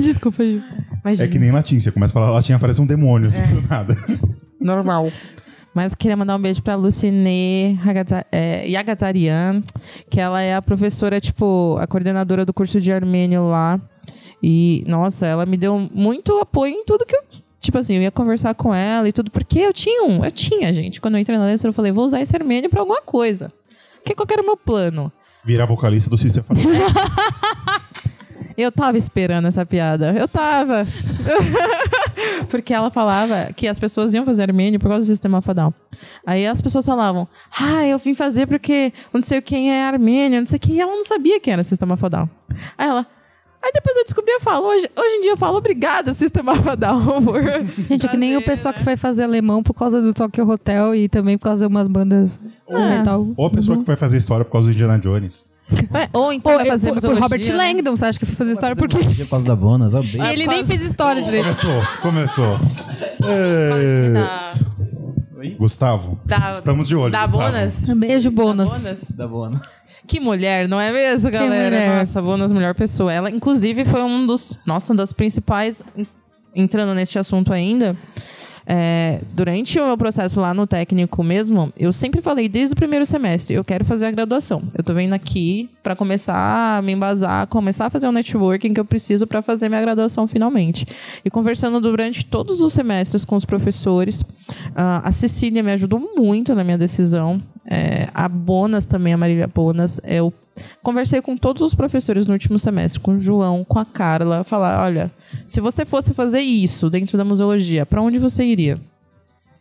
S4: Desculpa, Ju.
S2: Imagina.
S3: É que nem latim, você começa a falar latim, aparece um demônio, assim, do nada.
S2: Normal. Mas queria mandar um beijo pra Hagaza- é, Yagazarian, que ela é a professora, tipo, a coordenadora do curso de armênio lá. E, nossa, ela me deu muito apoio em tudo que eu. Tipo assim, eu ia conversar com ela e tudo, porque eu tinha um. Eu tinha, gente. Quando eu entrei na letra, eu falei, vou usar esse armênio pra alguma coisa. Que qual era o meu plano?
S3: Virar vocalista do System of.
S2: Eu tava esperando essa piada. Eu tava. porque ela falava que as pessoas iam fazer armênio por causa do sistema fadal. Aí as pessoas falavam, ah, eu vim fazer porque não sei quem é armênio, não sei o que. E ela não sabia quem era sistema fadal. Aí ela. Aí depois eu descobri e falo, hoje, hoje em dia eu falo obrigada, sistema fadal. por
S4: Gente, é que nem o pessoal
S2: né?
S4: que foi fazer alemão por causa do Tokyo Hotel e também por causa de umas bandas de metal.
S3: Ou a pessoa que vai fazer história por causa do Indiana Jones.
S2: É, Ou então
S4: Ou
S2: vai
S4: é
S2: fazer
S4: por, por Robert
S2: né?
S4: Langdon, você acha que foi fazer história por quê?
S1: Por causa da Bonas, ó, bem.
S2: Ah,
S4: Ele nem fez história direito.
S3: Começou, começou. É...
S2: Da,
S3: Gustavo,
S2: da,
S3: estamos de olho.
S2: da
S3: Gustavo.
S2: Bonas.
S4: Beijo.
S2: Da Bonas.
S1: Da Bonas.
S2: Que mulher, não é mesmo, galera? Nossa, a Bonas, melhor pessoa. Ela, inclusive, foi um dos. Nossa, uma das principais. en- Entrando neste assunto ainda. É, durante o meu processo lá no técnico mesmo, eu sempre falei desde o primeiro semestre, eu quero fazer a graduação. Eu tô vendo aqui para começar a me embasar, começar a fazer o networking que eu preciso para fazer minha graduação finalmente. E conversando durante todos os semestres com os professores, ah, a Cecília me ajudou muito na minha decisão. É, a Bonas também, a Marília Bonas, eu conversei com todos os professores no último semestre, com o João, com a Carla, falar, olha, se você fosse fazer isso dentro da museologia, para onde você iria?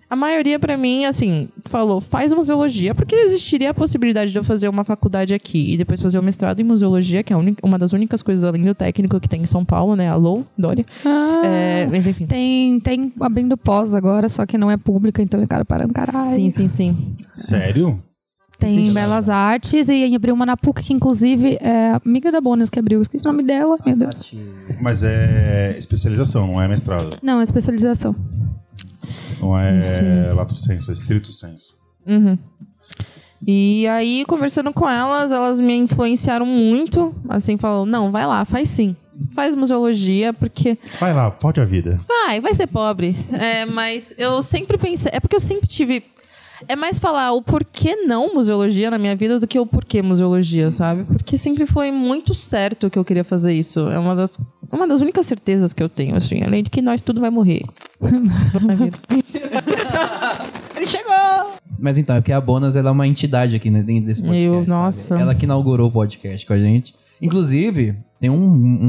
S2: A maioria, para mim, assim, falou, faz museologia, porque existiria a possibilidade de eu fazer uma faculdade aqui e depois fazer o mestrado em museologia, que é uma das únicas coisas além do técnico que tem em São Paulo, né? Alô, Dória.
S4: Ah,
S2: É, mas enfim.
S4: Tem, tem abrindo pós agora, só que não é pública, então é caro para um caralho.
S2: Sim, sim, sim.
S3: Sério?
S4: Tem
S2: Existe.
S4: Belas Artes e abriu uma na PUC, que inclusive é a amiga da Bonas que abriu. Esqueci o nome dela, meu Deus.
S3: Mas é especialização, não é mestrado.
S4: Não, é especialização.
S3: Não é lato senso, é estrito senso.
S2: Uhum. E aí, conversando com elas, elas me influenciaram muito. Assim, falou: não, vai lá, faz sim. faz museologia, porque
S3: Vai lá, falte a vida.
S2: vai, vai ser pobre. É, mas eu sempre pensei, é porque eu sempre tive é mais falar o porquê não museologia na minha vida do que o porquê museologia, sabe? Porque sempre foi muito certo que eu queria fazer isso. É uma das, uma das únicas certezas que eu tenho, assim. Além de que nós tudo vai morrer. Ele chegou!
S1: Mas então, é porque a Bonas ela é uma entidade aqui né, dentro desse podcast.
S2: Eu-
S1: sabe?
S2: nossa.
S1: Ela que inaugurou o podcast com a gente. Inclusive, tem um,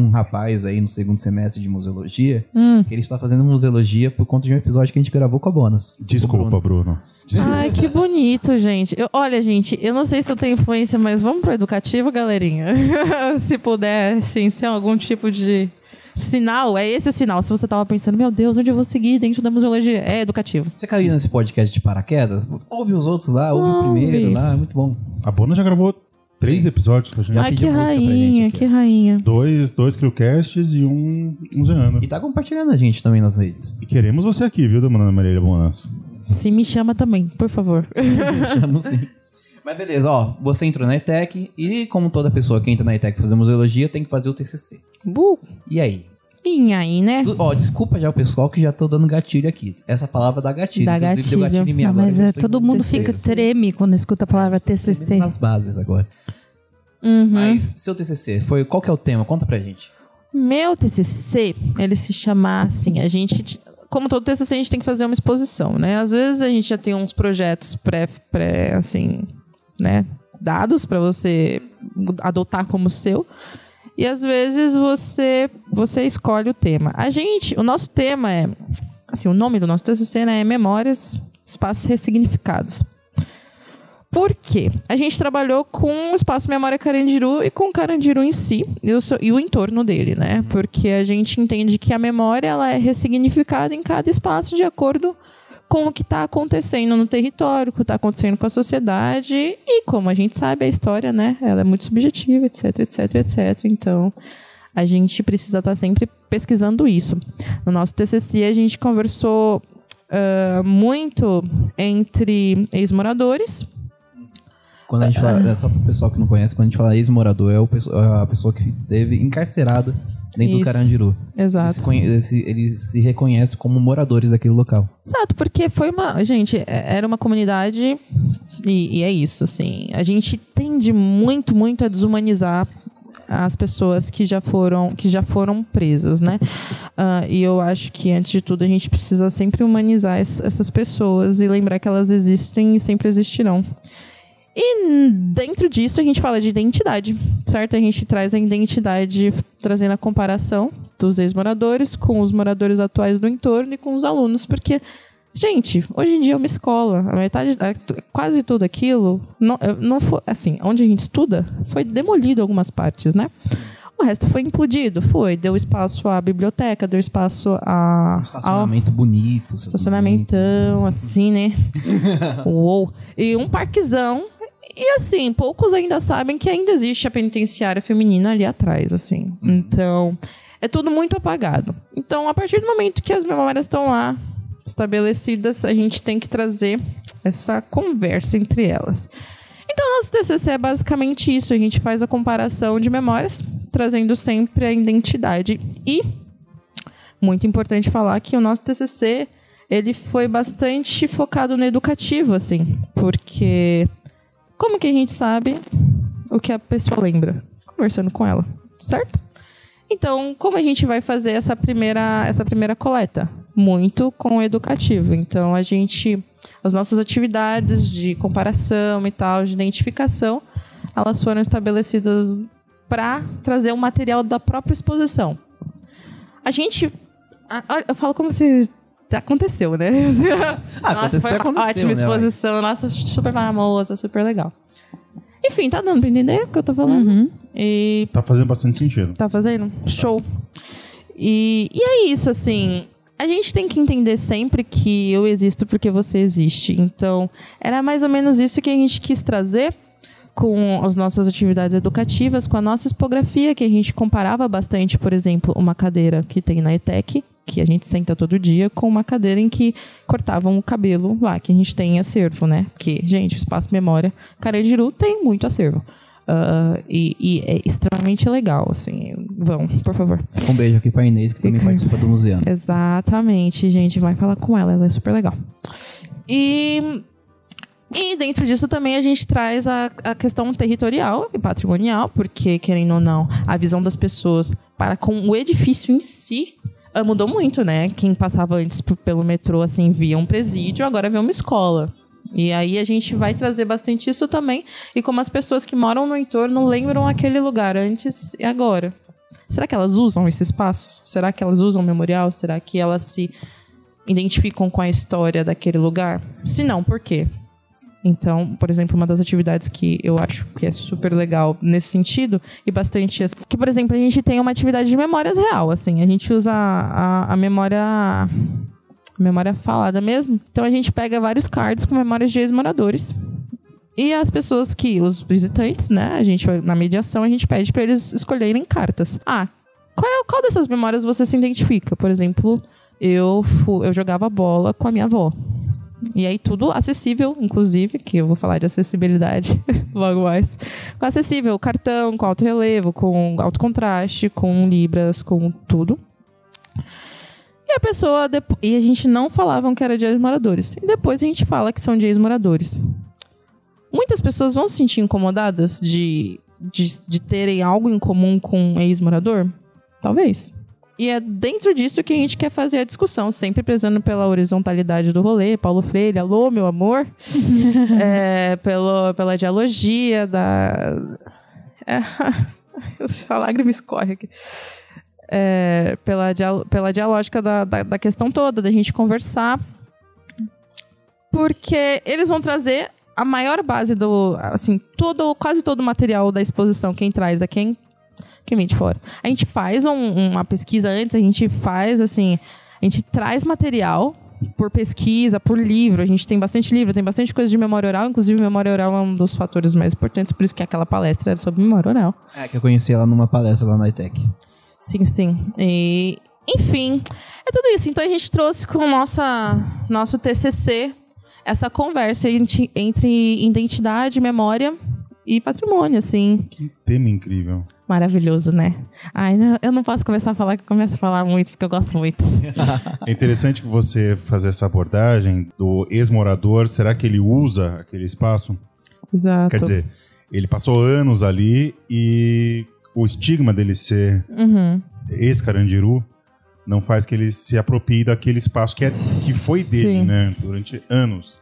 S1: um rapaz aí no segundo semestre de museologia
S2: Hum.
S1: que ele está fazendo museologia por conta de um episódio que a gente gravou com a Bonas.
S3: Desculpa, Bruno.
S2: Ai, que bonito, gente. Eu- olha, gente, eu não sei se eu tenho influência, mas vamos pro educativo, galerinha. se puder, sim, ser algum tipo de sinal, é esse o sinal. Se você tava pensando, meu Deus, onde eu vou seguir dentro da museologia? É educativo.
S1: Você caiu nesse podcast de paraquedas? Ouve os outros lá, ouve o primeiro lá, é muito bom.
S3: A Bona já gravou três episódios com a gente.
S1: Já
S2: Ai, que
S1: pediu música pra gente
S2: rainha,
S1: aqui,
S2: que rainha.
S3: Dois, dois Crewcasts e um museano.
S1: E tá compartilhando a gente também nas redes.
S3: E queremos você aqui, viu, Dona Marília Bonas?
S2: Se me chama também, por favor.
S1: Deixamos sim. Mas beleza, ó, você entrou na ETEC e como toda pessoa que entra na ETEC fazer museologia tem que fazer o TCC.
S2: Bu.
S1: E aí?
S2: E aí, né?
S1: Ó, desculpa já o pessoal que já tô dando gatilho aqui. Essa palavra dá gatilho.
S2: Dá gatilho.
S1: gatilho
S4: Não,
S1: agora.
S4: mas é, todo mundo fica treme quando escuta a palavra TCC.
S1: nas bases agora.
S2: Uhum.
S1: Mas seu TCC, foi, qual que é o tema? Conta pra gente.
S2: Meu TCC, ele se chama assim, a gente, como todo TCC, a gente tem que fazer uma exposição, né? Às vezes a gente já tem uns projetos pré, pré assim, né, dados para você adotar como seu. E às vezes você você escolhe o tema. A gente, o nosso tema é assim, o nome do nosso TCC né, é Memórias, Espaços Ressignificados. Por quê? A gente trabalhou com o Espaço Memória Carandiru e com o Carandiru em si e o, seu- e o entorno dele, né? Porque a gente entende que a memória ela é ressignificada em cada espaço de acordo com o que está acontecendo no território, o que está acontecendo com a sociedade e como a gente sabe a história, né? Ela é muito subjetiva, etc, etc, etc. Então a gente precisa estar sempre pesquisando isso. No nosso TCC a gente conversou ah, muito entre ex-moradores
S1: Quando a gente fala, é só pro pessoal que não conhece, quando a gente fala ex-morador, é o é a pessoa que teve encarcerado dentro do
S2: Isso.
S1: Carandiru. Eles
S2: Exato.
S1: eles se- eles se reconhecem como moradores daquele local.
S2: Exato, porque foi uma. Gente, é- era uma comunidade. E, e é isso, assim. A gente tende muito, muito a desumanizar as pessoas que já foram, que já foram presas, né? Ah, e eu acho que, antes de tudo, a gente precisa sempre humanizar es- essas pessoas e lembrar que elas existem e sempre existirão. E dentro disso a gente fala de identidade, certo? A gente traz a identidade trazendo a comparação dos ex-moradores com os moradores atuais do entorno e com os alunos, porque Gente, hoje em dia é uma escola. A metade, quase tudo aquilo, não, eh, não foi assim. Onde a gente estuda, foi demolido algumas partes, né? O resto foi implodido, foi. Deu espaço à biblioteca, deu espaço a, ao
S1: Estacionamento bonito.
S2: estacionamentão, assim, né? Uou. E um parquezão. E assim, poucos ainda sabem que ainda existe a penitenciária feminina ali atrás, assim. Então, é tudo muito apagado. Então, a partir do momento que as memórias estão lá estabelecidas, a gente tem que trazer essa conversa entre elas. Então, nosso TCC é basicamente isso. A gente faz a comparação de memórias, trazendo sempre a identidade. E muito importante falar que o nosso TCC ele foi bastante focado no educativo, assim, porque como que a gente sabe o que a pessoa lembra? Conversando com ela, certo? Então, como a gente vai fazer essa primeira, essa primeira coleta? Muito com o educativo. Então, a gente, as nossas atividades de comparação e tal, de identificação, elas foram estabelecidas para trazer o material da própria exposição. A gente. Eu falo como se aconteceu, né?
S1: Ah,
S2: Nossa,
S1: acontecer,
S2: foi uma
S1: aconteceu,
S2: ótima
S1: né,
S2: exposição. Nossa, super famosa, super legal. Enfim, tá dando pra entender o que eu tô falando? E
S3: Tá fazendo bastante sentido.
S2: Tá fazendo? Show. E, e é isso, assim. A gente tem que entender sempre que eu existo porque você existe. Então, era mais ou menos isso que a gente quis trazer com as nossas atividades educativas, com a nossa expografia, que a gente comparava bastante, por exemplo, uma cadeira que tem na ETEC, que a gente senta todo dia, com uma cadeira em que cortavam o cabelo lá, que a gente tem em acervo, né? Porque, gente, o Espaço Memória Carandiru tem muito acervo. ah, e, e é extremamente legal, assim. Vão, por favor.
S1: Um beijo aqui pra Inês, que também participa do museu.
S2: Exatamente, gente. Vai falar com ela, ela é super legal. E, e dentro disso também a gente traz a, a questão territorial e patrimonial, porque, querendo ou não, a visão das pessoas para com o edifício em si mudou muito, né? Quem passava antes pelo metrô, assim, via um presídio, agora vê uma escola. E aí a gente vai trazer bastante isso também. E como as pessoas que moram no entorno lembram aquele lugar antes e agora. Será que elas usam esses espaços? Será que elas usam o memorial? Será que elas se identificam com a história daquele lugar? Se não, por quê? Então, por exemplo, uma das atividades que eu acho que é super legal nesse sentido, e bastante. Que, por exemplo, a gente tem uma atividade de memórias real, assim. A gente usa a, a memória. a memória falada mesmo. Então a gente pega vários cards com memórias de ex-moradores. E as pessoas que, os visitantes, né? A gente, na mediação, a gente pede para eles escolherem cartas. Ah, qual, é- qual dessas memórias você se identifica? Por exemplo, eu, eu jogava bola com a minha avó. E aí tudo acessível, inclusive, que eu vou falar de acessibilidade logo mais. Com acessível, cartão, com alto relevo, com alto contraste, com libras, com tudo. E a pessoa. E a gente não falavam que era de ex-moradores. E depois a gente fala que são de ex-moradores. Muitas pessoas vão se sentir incomodadas de, de, de terem algo em comum com um ex-morador? Talvez. E é dentro disso que a gente quer fazer a discussão, sempre prezando pela horizontalidade do rolê. Paulo Freire, alô, meu amor. é, pelo, pela dialogia da. É, a lágrima escorre aqui. É, pela, dia- pela dialógica da, da, da questão toda, da gente conversar. Porque eles vão trazer a maior base do. Assim, todo, quase todo o material da exposição. Quem traz é quem quem vem de fora. A gente faz um- uma pesquisa antes, a gente faz assim, a gente traz material por pesquisa, por livro. A gente tem bastante livro, tem bastante coisa de memória oral. Inclusive, memória oral é um dos fatores mais importantes, por isso que aquela palestra era sobre memória oral.
S1: É, que eu conheci ela numa palestra lá na ITEC.
S2: Sim, sim. E, enfim, é tudo isso. Então a gente trouxe com o nossa, nosso TCC essa conversa entre, entre identidade, memória e patrimônio, assim.
S3: Que tema incrível.
S2: Maravilhoso, né? Ai, não, eu não posso começar a falar que eu começo a falar muito, porque eu gosto muito.
S3: É interessante que você fazer essa abordagem do ex-morador. Será que ele usa aquele espaço?
S2: Exato.
S3: Quer dizer, ele passou anos ali e o estigma dele ser
S2: Uhum.
S3: ex-carandiru não faz que ele se aproprie daquele espaço que, é, que foi dele,
S2: Sim.
S3: né? Durante anos.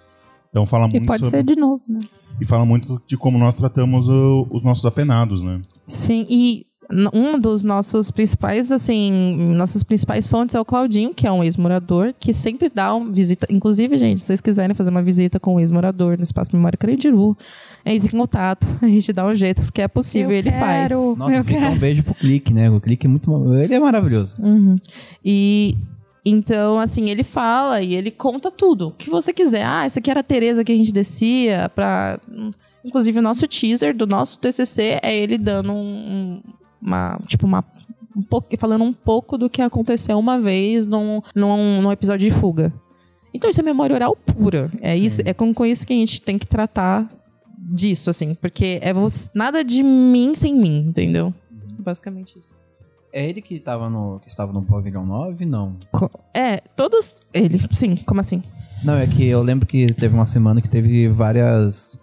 S3: Então fala
S4: E
S3: muito
S4: pode
S3: sobre-
S4: ser de novo, né?
S3: e fala muito de como nós tratamos o- os nossos apenados, né?
S2: Sim, e um dos nossos principais, assim, nossas principais fontes é o Claudinho, que é um ex-morador, que sempre dá uma visita. Inclusive, gente, se vocês quiserem fazer uma visita com um ex-morador no Espaço Memória Carandiru, entre em contato, a gente dá um jeito, porque é possível,
S4: Eu
S2: ele faz.
S4: quero.
S1: Nossa,
S4: Eu
S1: fica
S4: quero.
S1: um beijo pro Clique, né? O Clique é muito... Ele é maravilhoso.
S2: Uhum. E então, assim, ele fala e ele conta tudo. O que você quiser. Ah, essa aqui era a Tereza que a gente descia pra. Inclusive, o nosso teaser do nosso TCC é ele dando um, um- uma. Tipo, uma. Um pouco, falando um pouco do que aconteceu uma vez num, num, num episódio de fuga. Então, isso é memória oral pura. É, isso, é com, com isso que a gente tem que tratar disso, assim. Porque é você, nada de mim sem mim, entendeu? Basicamente isso.
S1: É ele que, tava no, que estava no pavilhão 9? Não.
S2: Co- É, todos. Ele, sim, como assim?
S1: Não, é que eu lembro que teve uma semana que teve várias.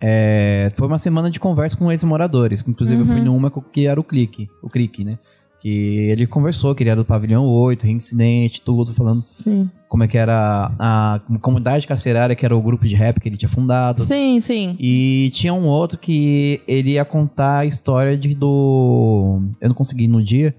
S1: É, foi uma semana de conversa com ex-moradores. Inclusive, eu fui numa co- que era o Clique, o Clique, né? Que ele conversou, que ele era do pavilhão 8, reincidente, tudo, falando
S2: Sim.
S1: como é que era a comunidade carcerária, que era o grupo de rap que ele tinha fundado.
S2: Sim, sim.
S1: E tinha um outro que ele ia contar a história de, do. Eu não consegui no dia.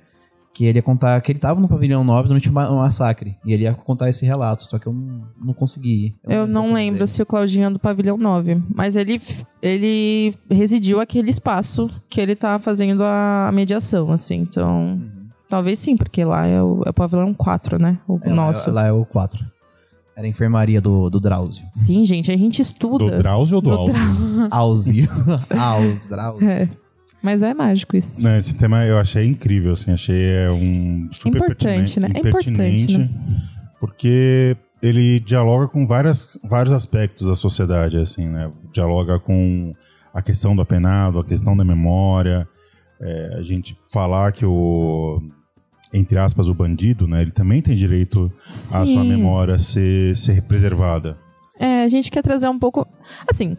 S1: Que ele ia contar que ele tava no pavilhão 9 durante um ma- massacre. E ele ia contar esse relato, só que eu não, não consegui ir.
S2: Eu não lembro
S1: dele.
S2: se o Claudinho é do pavilhão 9. Mas ele, ele residiu aquele espaço que ele tá fazendo a mediação, assim. Então. Talvez sim, porque lá é o, é o pavilhão 4, né? O
S1: É, lá-
S2: nosso.
S1: Lá é o 4. Era a enfermaria do, do Drauzio.
S2: Sim, gente, a gente
S3: Do
S2: estuda.
S3: Drauzio ou do,
S2: Do
S3: Alvio?
S1: Áuzio. Áuzio, Drauzio.
S2: É. Mas é mágico isso.
S3: Não, esse tema eu achei incrível, assim, achei é um super
S2: Importante, né? É importante,
S3: pertinente, porque ele dialoga com várias, vários aspectos da sociedade, assim, né? Dialoga com a questão do apenado, a questão da memória, é, a gente falar que o entre aspas o bandido, né, ele também tem direito à sua
S2: Sim.
S3: memória ser, ser preservada.
S2: É, a gente quer trazer um pouco. Assim,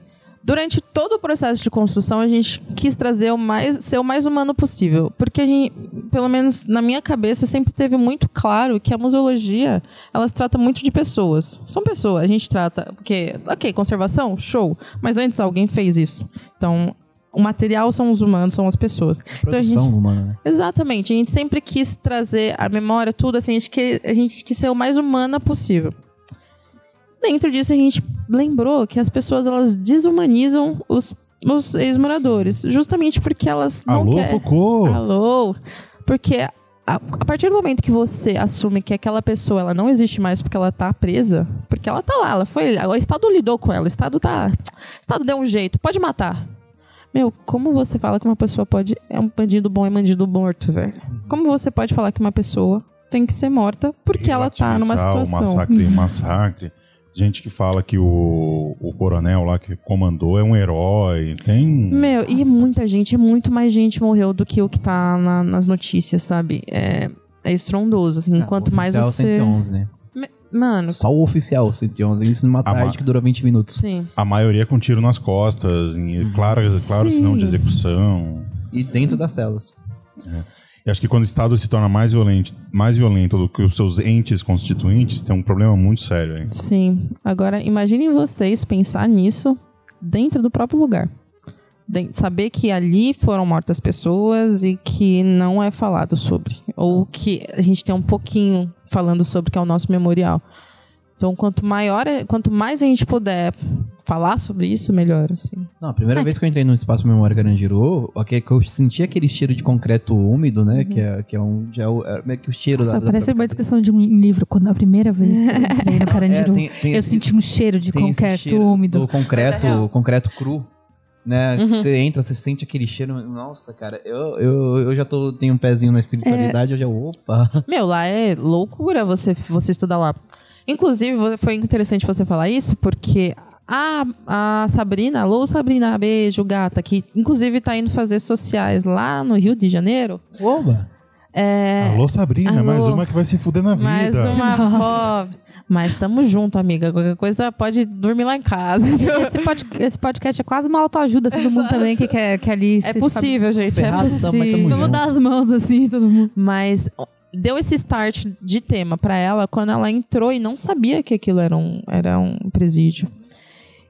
S2: durante todo o processo de construção, a gente quis trazer o mais, ser o mais humano possível. Porque a gente, pelo menos na minha cabeça, sempre teve muito claro que a museologia, ela se trata muito de pessoas. São pessoas, a gente trata. Porque, ok, conservação, show. Mas antes alguém fez isso. Então. O material são os humanos, são as pessoas. Então a gente,
S1: humana, né?
S2: Exatamente. A gente sempre quis trazer a memória, tudo assim. A gente, que, a gente quis ser o mais humana possível. Dentro disso, a gente lembrou que as pessoas elas desumanizam os, os ex-moradores. Justamente porque elas não
S3: Alô,
S2: querem.
S3: Foucault!
S2: Alô? Porque a, a partir do momento que você assume que aquela pessoa ela não existe mais porque ela tá presa, porque ela tá lá, ela foi. O Estado lidou com ela, o Estado tá. O Estado deu um jeito, pode matar. Meu, como você fala que uma pessoa pode. É um bandido bom, é bandido morto, velho? Como você pode falar que uma pessoa tem que ser morta porque ela tá numa situação.
S3: O massacre, massacre. Gente que fala que o, o coronel lá que comandou é um herói. Tem.
S2: Meu, e muita gente, muito mais gente morreu do que o que tá na- nas notícias, sabe? É, é estrondoso, assim.
S1: Ah,
S2: Quanto
S1: o
S2: mais
S1: oficial
S2: você.
S1: 111, né?
S2: Mano,
S1: Só o oficial 111, isso numa tarde que durou 20 minutos.
S2: sim.
S3: A maioria com tiro nas costas, em claro, claro
S2: Sim.
S3: sinal de execução.
S1: E dentro das celas.
S3: E acho que quando o Estado se torna mais violento, mais violento do que os seus entes constituintes, tem um problema muito sério aí.
S2: Sim. Agora, imaginem vocês pensar nisso dentro do próprio lugar. De- saber que ali foram mortas pessoas e que não é falado sobre. Ou que a gente tem um pouquinho falando sobre, que é o nosso memorial. Então, quanto maior, é- quanto mais a gente puder falar sobre isso, melhor, assim.
S1: Não, a primeira vez que eu entrei no Espaço Memória Carandiru, que eu senti aquele cheiro de concreto úmido, né? Que, é, que é um. Já é o- é que o cheiro
S4: Nossa,
S1: da. da
S4: parece
S1: própria
S4: uma descrição de um livro. Quando a primeira vez que eu entrei no Carandiru,
S1: É, tem- tem
S4: eu
S1: esse-
S4: senti um cheiro de concreto
S1: cheiro
S4: úmido.
S1: Do concreto,
S2: É
S1: concreto cru. Né?
S2: Uhum.
S1: Você entra, você sente aquele cheiro. Nossa, cara, eu, eu, eu já tô, tenho um pezinho na espiritualidade, eu já. Opa!
S2: Meu, lá é loucura você, você estudar lá. Inclusive, foi interessante você falar isso, porque a, a Sabrina, alô Sabrina, beijo, gata, que inclusive tá indo fazer sociais lá no Rio de Janeiro.
S1: Oba!
S2: É.
S3: Alô, Sabrina,
S2: alô.
S3: mais uma que vai se fuder na vida.
S2: Mais uma pobre. Mas tamo junto, amiga. Qualquer coisa pode dormir lá em casa.
S4: Esse, pod- esse podcast é quase uma autoajuda, todo mundo também que quer, quer ali.
S2: É possível, gente. É
S1: ferrado, tamo- mas tamo
S2: possível.
S4: Vamos dar as mãos assim, todo mundo.
S2: Mas deu esse start de tema pra ela quando ela entrou e não sabia que aquilo era um, era um presídio.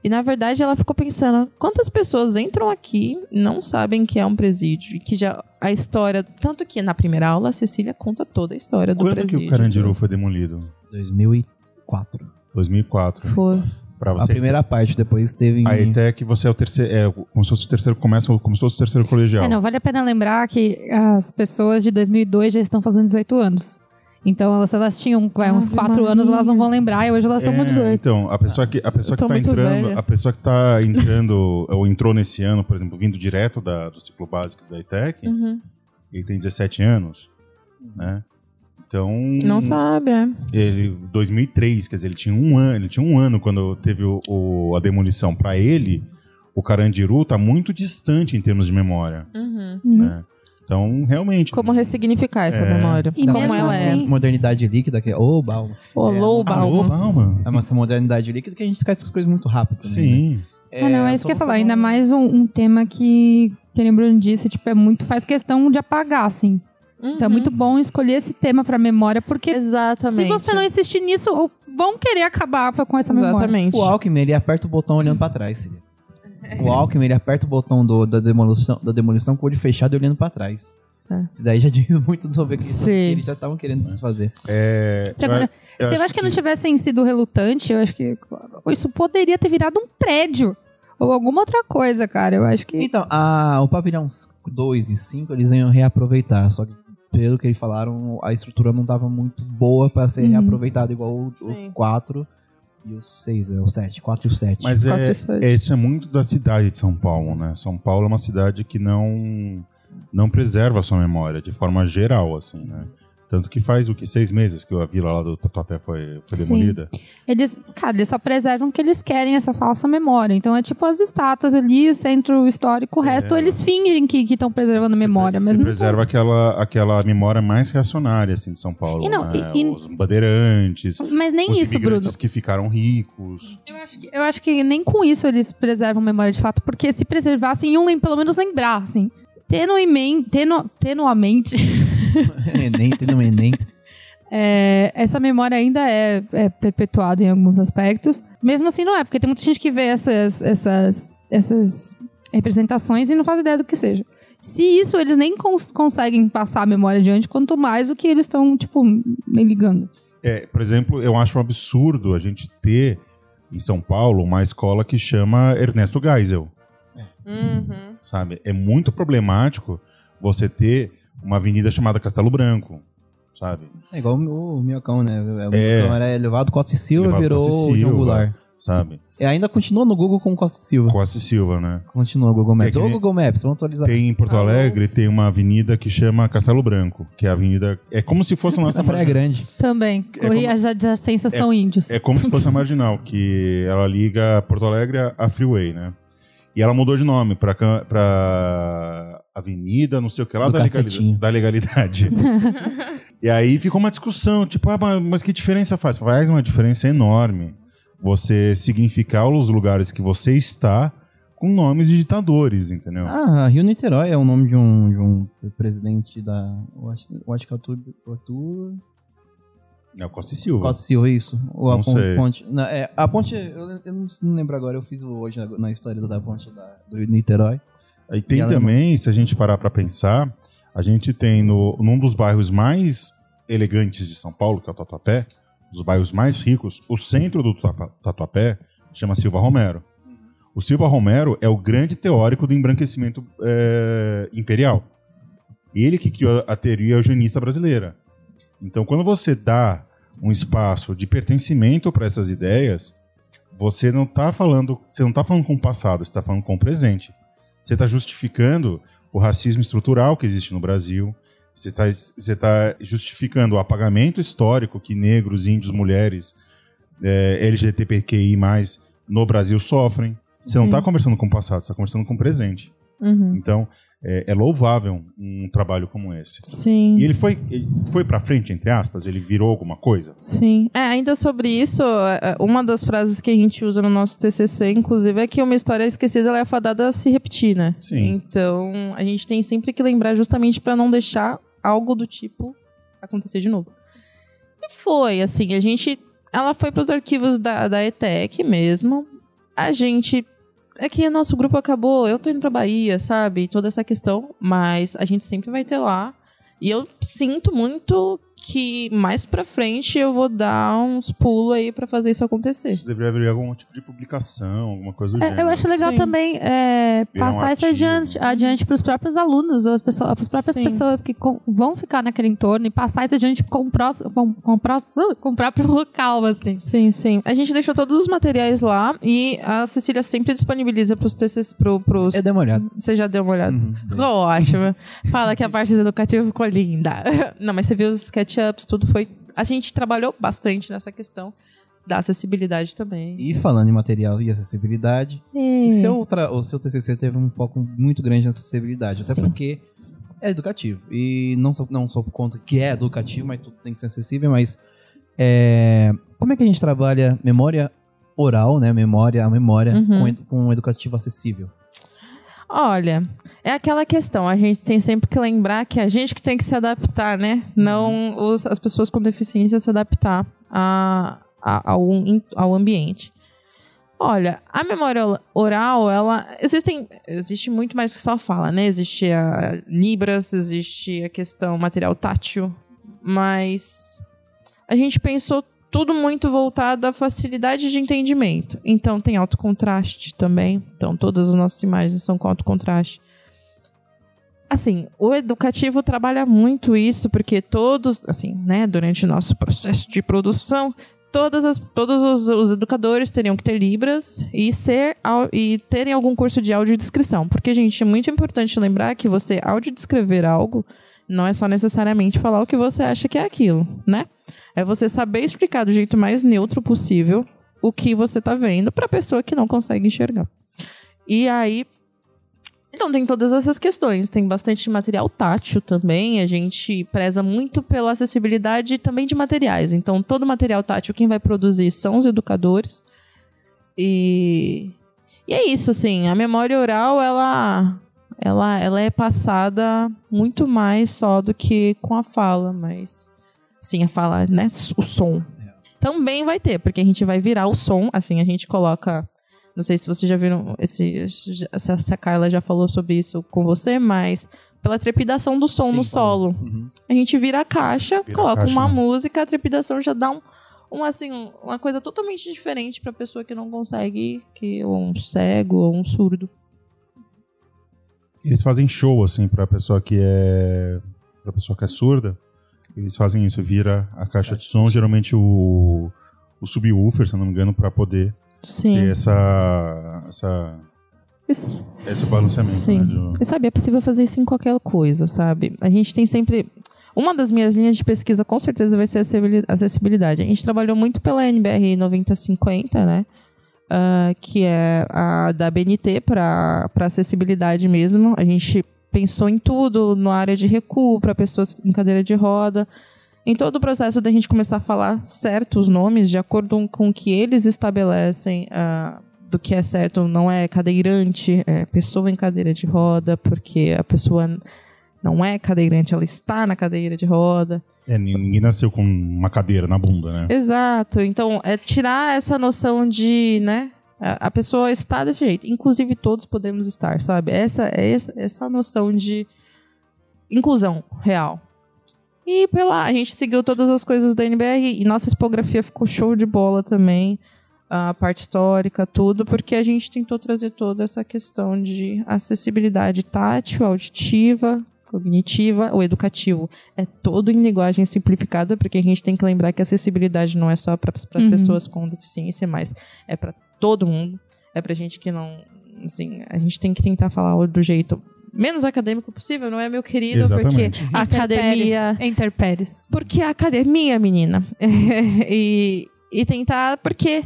S2: E na verdade ela ficou pensando, quantas pessoas entram aqui e não sabem que é um presídio? E que já a história. Tanto que na primeira aula a Cecília conta toda a história do
S3: Quando que
S2: presídio.
S3: o Carandiru foi demolido?
S1: 2004.
S3: 2004.
S2: Foi.
S3: Pra
S1: A
S3: você.
S1: primeira parte, depois teve. em-
S3: A ETEC, você é o terceiro. É, como se fosse o terceiro. Começa como se fosse o terceiro colegial.
S4: É, não, vale a pena lembrar que as pessoas de 2002 já estão fazendo 18 anos. Então, elas, elas tinham é, uns
S2: Ave
S4: 4
S2: Maria.
S4: anos, elas não vão lembrar, e hoje elas estão com
S3: É,
S4: 18.
S3: então, a pessoa que, a pessoa que tá entrando,
S2: velha.
S3: a pessoa que tá entrando, ou entrou nesse ano, por exemplo, vindo direto da, do ciclo básico da ETEC,
S2: Uhum.
S3: ele tem 17 anos, né? Então,
S2: Não sabe, é.
S3: ele 2003, quer dizer, ele tinha um ano, ele tinha um ano quando teve o, o- a demolição. Pra ele, o Carandiru tá muito distante em termos de memória,
S2: Uhum.
S4: Uhum.
S3: né? Então, realmente,
S2: Como ressignificar essa
S3: É.
S2: memória?
S4: E
S2: Como ela é.
S4: assim-
S1: Modernidade líquida, que é. Ô, Balma.
S2: Ô,
S1: É.
S3: Alô, Balma?
S1: É uma essa modernidade líquida que a gente esquece as coisas muito rápido. também, né?
S3: Sim.
S1: É,
S4: ah, não, é isso que eu ia falar. Ainda mais um, um tema que, que nem o Bruno disse, tipo, é muito, faz questão de apagar, assim. Então é muito bom escolher esse tema pra memória, porque
S2: Uhum. Exatamente.
S4: se você não insistir nisso, vão querer acabar com essa memória.
S2: Exatamente.
S1: O Alckmin, ele aperta o botão olhando pra trás, filho. O Alckmin, ele aperta o botão do- da, demolição, da demolição com o olho fechado e olhando pra trás.
S2: É.
S1: Isso daí já diz muito sobre o que
S2: Sim.
S1: que eles já estavam querendo fazer.
S3: É,
S4: Pra-
S3: eu-
S4: Se eu acho que não tivessem sido relutante, eu acho que isso poderia ter virado um prédio. Ou alguma outra coisa, cara. Eu acho que.
S1: Então, a, o pavilhão 2 e 5, eles iam reaproveitar, só que pelo que eles falaram, a estrutura não tava muito boa pra ser
S4: Uhum.
S1: reaproveitada, igual o 4 e o 6, é o 7, 4 e o 7.
S3: Mas
S2: Quatro
S3: é,
S2: e sete.
S3: é, isso é muito da cidade de São Paulo, né? São Paulo é uma cidade que não não preserva a sua memória de forma geral, assim, né? Tanto que faz o que? Seis meses que a vila lá do Tatuapé foi, foi
S4: Sim.
S3: demolida.
S4: Eles, cara, eles só preservam que eles querem essa falsa memória. Então é tipo as estátuas ali, o centro histórico, o resto eles fingem que estão preservando
S3: Se
S4: memória,
S3: pre-
S4: mas
S3: se
S4: não
S3: preserva aquela, aquela memória mais reacionária, assim, de São Paulo.
S4: E não,
S3: né?
S4: e- e-
S3: Os bandeirantes,
S4: Mas nem
S3: os
S4: isso, Bruno.
S3: que ficaram ricos.
S4: Eu acho, que, eu acho que nem com isso eles preservam memória de fato, porque se preservassem, iam pelo menos lembrar, assim. Tenuamente, tenu, tenuamente,
S1: Enem, tem no Enem.
S4: é, essa memória ainda é, é perpetuada em alguns aspectos. Mesmo assim, não é, porque tem muita gente que vê essas, essas, essas representações e não faz ideia do que seja. Se isso, eles nem cons- conseguem passar a memória adiante, quanto mais o que eles estão, tipo, nem ligando.
S3: É, por exemplo, eu acho um absurdo a gente ter em São Paulo uma escola que chama Ernesto Geisel,
S2: Uhum.
S3: Sabe? É muito problemático você ter uma avenida chamada Castelo Branco, sabe?
S1: É igual o, Minhocão, né? O
S3: É.
S1: Minhocão era elevado Costa e Silva,
S3: Elevado
S1: virou
S3: Costa e Silva.
S1: Goulart.
S3: Sabe?
S1: E ainda continua no Google com Costa e Silva.
S3: Costa e Silva, né?
S1: Continua o Google Maps.
S3: É nem-
S1: Google Maps, vamos atualizar.
S3: Tem em Porto
S2: Alô?
S3: Alegre, tem uma avenida que chama Castelo Branco, que é a avenida. É como se fosse a nossa
S1: Praia
S3: marginal.
S1: Grande.
S4: Também.
S3: É
S4: e
S3: como-
S4: as adjacências são índios.
S3: É como se fosse a marginal, que ela liga Porto Alegre a Freeway, né? E ela mudou de nome pra, pra Avenida, não sei o que lá, da, legali-
S1: cacetinho.
S3: da legalidade. e aí ficou uma discussão, tipo, ah, mas, mas que diferença faz? Faz uma diferença enorme você significar os lugares que você está com nomes de ditadores, entendeu?
S1: Ah, Rio Niterói é o nome de um, de um presidente da. Eu acho, eu acho que é Arthur. Arthur
S3: É o Costa e Silva.
S1: Costa e Silva, isso. Ou a
S3: Não
S1: ponte. não, é, a ponte, eu, eu não, lembro agora, eu fiz hoje na, na história da ponte da, do Niterói.
S3: Aí tem
S1: E ela
S3: também, se a gente parar pra pensar, a gente tem no, num dos bairros mais elegantes de São Paulo, que é o Tatuapé, dos bairros mais ricos, o centro do Tatu- Tatuapé chama Silva Romero. O Silva Romero é o grande teórico do embranquecimento é, imperial. Ele que criou a teoria eugenista brasileira. Então, quando você dá um espaço de pertencimento para essas ideias, você não está falando, você não tá falando com o passado, você está falando com o presente. Você está justificando o racismo estrutural que existe no Brasil. Você está você tá justificando o apagamento histórico que negros, índios, mulheres, é, LGBTQI+, no Brasil sofrem. Você não está conversando com o passado, você está conversando com o presente.
S2: Uhum.
S3: Então, é, é louvável um trabalho como esse.
S2: Sim.
S3: E ele foi, ele foi para frente, entre aspas? Ele virou alguma coisa?
S2: Sim. É, ainda sobre isso, é, uma das frases que a gente usa no nosso TCC, inclusive, é que uma história esquecida ela é fadada a se repetir, né?
S3: Sim.
S2: Então, a gente tem sempre que lembrar justamente para não deixar algo do tipo acontecer de novo. E foi, assim, a gente... Ela foi para os arquivos da, da ETEC mesmo. A gente... É que nosso grupo acabou, eu tô indo pra Bahia, sabe? Toda essa questão, mas a gente sempre vai ter lá. E eu sinto muito que mais pra frente eu vou dar uns pulos aí pra fazer isso acontecer.
S3: Isso deveria haver algum tipo de publicação, alguma coisa do
S4: É,
S3: gênero.
S4: eu acho legal
S2: Sim.
S4: também é,
S3: Virar um
S4: passar isso adiante, adiante para os próprios alunos, ou as pessoas, as próprias
S2: Sim.
S4: pessoas que com- vão ficar naquele entorno e passar isso adiante com o próximo, com, com, o próximo, uh, com o próprio local, assim.
S2: Sim, sim. A gente deixou todos os materiais lá e a Cecília sempre disponibiliza pros TCs, pro, pros...
S1: Eu dei uma olhada.
S2: Você já deu uma olhada?
S1: Uhum.
S2: Ficou ótimo. Fala que a parte educativa ficou linda. Não, mas você viu os SketchUps, tudo foi... A gente trabalhou bastante nessa questão da acessibilidade também.
S1: E falando em material e acessibilidade,
S2: É.
S1: o, seu, o seu TCC teve um foco muito grande na acessibilidade. Até
S2: Sim.
S1: porque é educativo. E não só, não só por conta que é educativo, mas tudo tem que ser acessível, mas é, como é que a gente trabalha memória oral, né? Memória, a memória
S2: Uhum.
S1: com, edu- com um educativo acessível?
S2: Olha, é aquela questão, a gente tem sempre que lembrar que a gente que tem que se adaptar, né? Não os- as pessoas com deficiência se adaptar a, a- ao, ao ambiente. Olha, a memória oral, ela. Existem. Existe muito mais que só fala, né? Existe a Libras, existe a questão material tátil, mas a gente pensou tudo muito voltado à facilidade de entendimento. Então tem alto contraste também. Então todas as nossas imagens são com alto contraste. Assim, o educativo trabalha muito isso porque todos, assim, né, durante o nosso processo de produção, todas as, todos os, os educadores teriam que ter libras e ser e terem algum curso de audiodescrição, porque gente, é muito importante lembrar que você audiodescrever algo não é só necessariamente falar o que você acha que é aquilo, né? É você saber explicar do jeito mais neutro possível o que você tá vendo pra pessoa que não consegue enxergar. E aí. Então, tem todas essas questões. Tem bastante material tátil também. A gente preza muito pela acessibilidade também de materiais. Então, todo material tátil, quem vai produzir são os educadores. E. E é isso, assim. A memória oral, ela. Ela, ela é passada muito mais só do que com a fala, mas. Sim, a fala, né? O som. Também vai ter, porque a gente vai virar o som, assim, a gente coloca. Não sei se vocês já viram esse, se a- a Carla já falou sobre isso com você, mas pela trepidação do som
S1: Sim,
S2: no solo.
S1: Uhum.
S2: A gente vira a caixa,
S3: Vira a
S2: coloca
S3: caixa,
S2: uma
S3: né?
S2: música, a trepidação já dá um, um, assim, um- uma coisa totalmente diferente pra pessoa que não consegue, que ou um cego ou um surdo.
S3: Eles fazem show, assim, pra pessoa que é. pra pessoa que é surda. Eles fazem isso, vira a caixa de som, geralmente o. o subwoofer, se não me engano, pra poder
S2: Sim.
S3: ter essa. essa
S2: Isso-
S3: esse balanceamento,
S2: Sim.
S3: né? de-
S2: E sabe, é possível fazer isso em qualquer coisa, sabe? A gente tem sempre. Uma das minhas linhas de pesquisa, com certeza, vai ser acessibili- acessibilidade. A gente trabalhou muito pela NBR 9050, né? Ah, que é a da BNT para acessibilidade mesmo. A gente pensou em tudo, na área de recuo, para pessoas em cadeira de roda. Em todo o processo da gente começar a falar certos nomes, de acordo com o que eles estabelecem ah, do que é certo, não é cadeirante, é pessoa em cadeira de roda, porque a pessoa não é cadeirante, ela está na cadeira de roda.
S3: É, ni- ninguém nasceu com uma cadeira na bunda, né?
S2: Exato. Então, é tirar essa noção de, né? A pessoa está desse jeito. Inclusive, todos podemos estar, sabe? Essa é essa, essa noção de inclusão real. E pela, a gente seguiu todas as coisas da NBR e nossa expografia ficou show de bola também. A parte histórica, tudo, porque a gente tentou trazer toda essa questão de acessibilidade tátil, auditiva, cognitiva, o educativo é todo em linguagem simplificada, porque a gente tem que lembrar que a acessibilidade não é só para as
S4: Uhum.
S2: pessoas com deficiência, mas é para todo mundo. É pra gente que não, assim, a gente tem que tentar falar do jeito menos acadêmico possível, não é, meu querido?
S3: Exatamente.
S2: Porque a academia,
S4: Interpéries.
S2: porque a academia, menina, e, e tentar, porque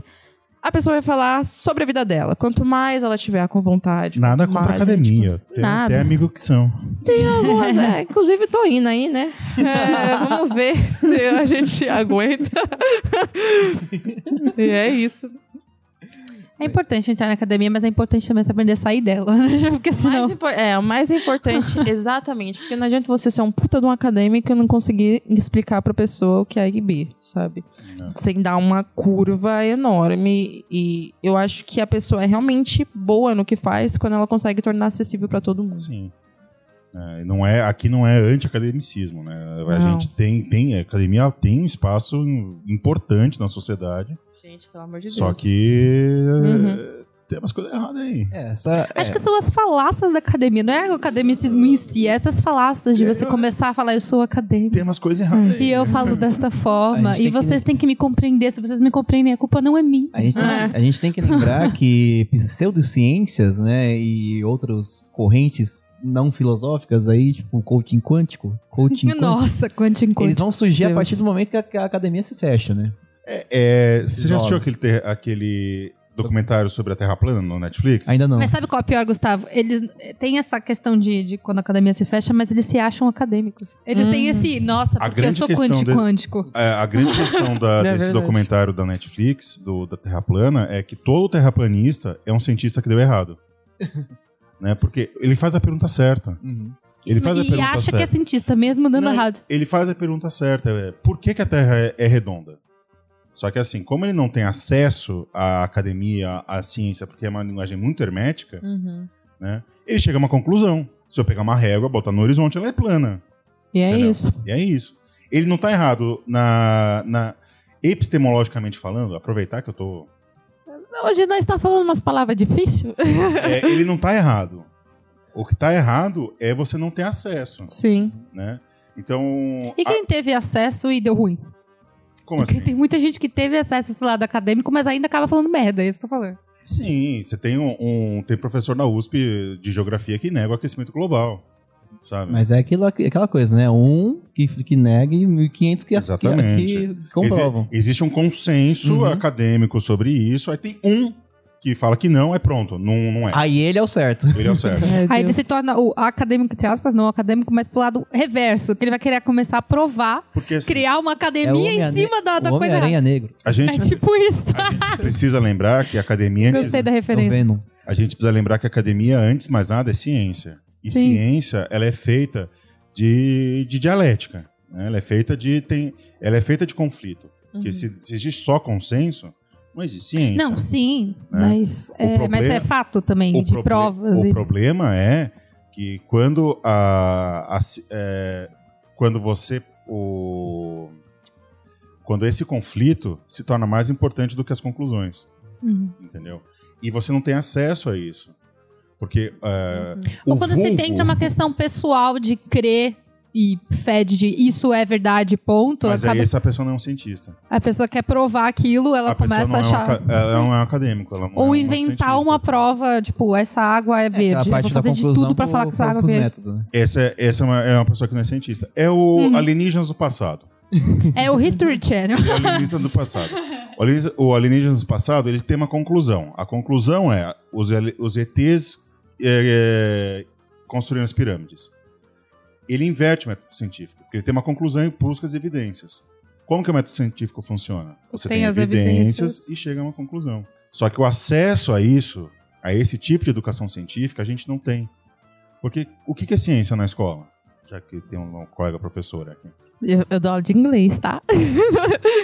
S2: a pessoa vai falar sobre a vida dela. Quanto mais ela tiver com vontade.
S3: Nada contra a
S2: mais a gente-
S3: academia. Tem,
S2: Nada.
S3: tem amigo que são.
S2: Tem algumas, é, inclusive tô indo aí, né? É, vamos ver se a gente aguenta. e é isso.
S4: É importante entrar na academia, mas é importante também você aprender a sair dela, né? Porque
S2: O mais
S4: senão...
S2: é, o mais importante, exatamente, porque não adianta você ser um puta de um acadêmico e não conseguir explicar pra pessoa o que é IB, sabe?
S3: Não.
S2: Sem dar uma curva enorme. E eu acho que a pessoa é realmente boa no que faz quando ela consegue tornar acessível pra todo mundo.
S3: Sim. É, e não é, aqui não é anti-academicismo, né? A
S2: Não.
S3: gente tem, tem, a academia tem um espaço importante na sociedade,
S2: Gente, pelo amor de Deus.
S3: só que
S2: Uhum.
S3: é, tem umas coisas erradas aí.
S1: É, essa,
S4: Acho
S1: é,
S4: que são as falácias da academia, não é o academicismo em si, é essas falácias de você começar a falar, eu sou acadêmico.
S3: Tem umas coisas erradas aí.
S4: E eu falo desta forma,
S1: A
S4: e
S1: tem que-
S4: vocês têm que me compreender. Se vocês me compreendem, a culpa não é minha.
S1: A gente, a gente tem que lembrar que pseudociências, né, e outras correntes não filosóficas aí, tipo coaching quântico, coaching quântico,
S4: Nossa, quanto em
S1: eles vão surgir a
S2: Deus.
S1: partir do momento que a, que a academia se fecha, né?
S3: É, você já assistiu aquele, ter- aquele documentário sobre a Terra plana no Netflix?
S1: Ainda não.
S4: Mas sabe qual é o pior, Gustavo? Eles têm essa questão de, de quando a academia se fecha, mas eles se acham acadêmicos. Eles têm esse, nossa,
S3: A
S4: porque eu
S3: grande
S4: sou
S3: questão
S4: quântico,
S3: de-
S4: quântico.
S3: É, a grande questão da-
S2: É
S3: desse
S2: verdade.
S3: documentário da Netflix, do, da Terra plana, é que todo terraplanista é um cientista que deu errado. né? Porque ele faz a pergunta certa.
S1: Uhum.
S3: Ele faz a
S4: e
S3: pergunta
S4: acha
S3: certa.
S4: que é cientista, mesmo dando
S3: Não,
S4: errado.
S3: Ele faz a pergunta certa. É, por que, que a Terra é, é redonda? Só que assim, como ele não tem acesso à academia, à ciência, porque é uma linguagem muito hermética,
S2: Uhum.
S3: né? Ele chega a uma conclusão. Se eu pegar uma régua, botar no horizonte, ela é plana.
S2: E é
S3: Entendeu?
S2: isso.
S3: E é isso. Ele não tá errado na, na epistemologicamente falando, aproveitar que eu tô.
S2: Hoje nós está falando umas palavras difíceis.
S3: É, ele não tá errado. O que tá errado é você não ter acesso,
S2: Sim.
S3: né? Então.
S4: E
S3: a-
S4: quem teve acesso e deu ruim?
S3: Como
S4: Porque
S3: assim?
S4: tem muita gente que teve acesso a esse lado acadêmico, mas ainda acaba falando merda, é isso que eu tô falando.
S3: Sim, você tem um, um- tem professor na USP de geografia que nega o aquecimento global. sabe?
S1: Mas é aquilo, aquela coisa, né? Um que, que nega e 1.500 que,
S3: Exatamente.
S1: que, que comprovam.
S3: Exi- existe um consenso
S1: Uhum.
S3: acadêmico sobre isso, aí tem um que fala que não, é pronto, não, não é.
S1: Aí ele é o certo.
S3: Ele é o certo.
S2: Ai,
S4: Aí ele se torna o acadêmico, entre aspas, não o acadêmico, mas pro lado reverso, que ele vai querer começar a provar,
S3: Porque assim,
S4: criar uma
S1: É
S4: academia em
S1: Homem-Ane-
S4: cima da, da
S1: o
S4: coisa.
S1: Homem-Aranha Negro.
S3: a gente,
S4: É tipo isso.
S3: a gente precisa lembrar que a academia antes,
S4: Gostei da
S1: É
S4: referência.
S3: A gente precisa lembrar que a academia antes de mais nada é ciência. E
S4: Sim.
S3: ciência, ela é feita de, de dialética, né? Ela é feita de tem, ela é feita de conflito. Porque se, se existe só consenso, não existe ciência.
S4: Não, sim,
S3: Né?
S4: mas, é, mas
S3: problema-
S4: é fato também, de
S3: proble-
S4: provas.
S3: O
S4: e...
S3: problema é que quando a, a é, quando você o quando esse conflito se torna mais importante do que as conclusões,
S4: Uhum.
S3: entendeu? E você não tem acesso a isso, porque é, o
S4: Ou quando você
S3: vulgo-
S4: tende a uma questão pessoal de crer e fé de isso é verdade, ponto,
S3: mas
S4: acaba-
S3: aí essa pessoa não é um cientista.
S4: a pessoa quer provar aquilo, ela
S3: a
S4: começa
S3: não
S4: a
S3: é um
S4: achar.
S3: ela não é um acadêmico, ela não é
S4: Ou
S3: uma
S4: inventar
S3: cientista.
S4: uma prova, tipo, essa água é verde.
S1: Aquela
S4: eu
S1: parte
S4: vou
S1: da
S4: fazer de tudo pra
S1: pro-
S4: falar que essa água é verde.
S1: métodos, né?
S3: Essa, é- essa é, uma, é uma pessoa que não é cientista. É o
S4: Uhum.
S3: alienígenas do passado.
S4: É o History Channel.
S3: O alienígena do passado. O alienígena- O alienígena do passado, ele tem uma conclusão. A conclusão é os, os ETs é, é, construíram as pirâmides. Ele inverte o método científico, porque ele tem uma conclusão e busca as evidências. Como que o método científico funciona? Você
S4: Tem
S3: tem,
S4: as
S3: evidências,
S4: evidências.
S3: e chega a uma conclusão. Só que o acesso a isso, a esse tipo de educação científica, a gente não tem. Porque o que que é ciência na escola? Já que tem um colega professor aqui.
S2: Eu, eu dou aula de inglês, tá?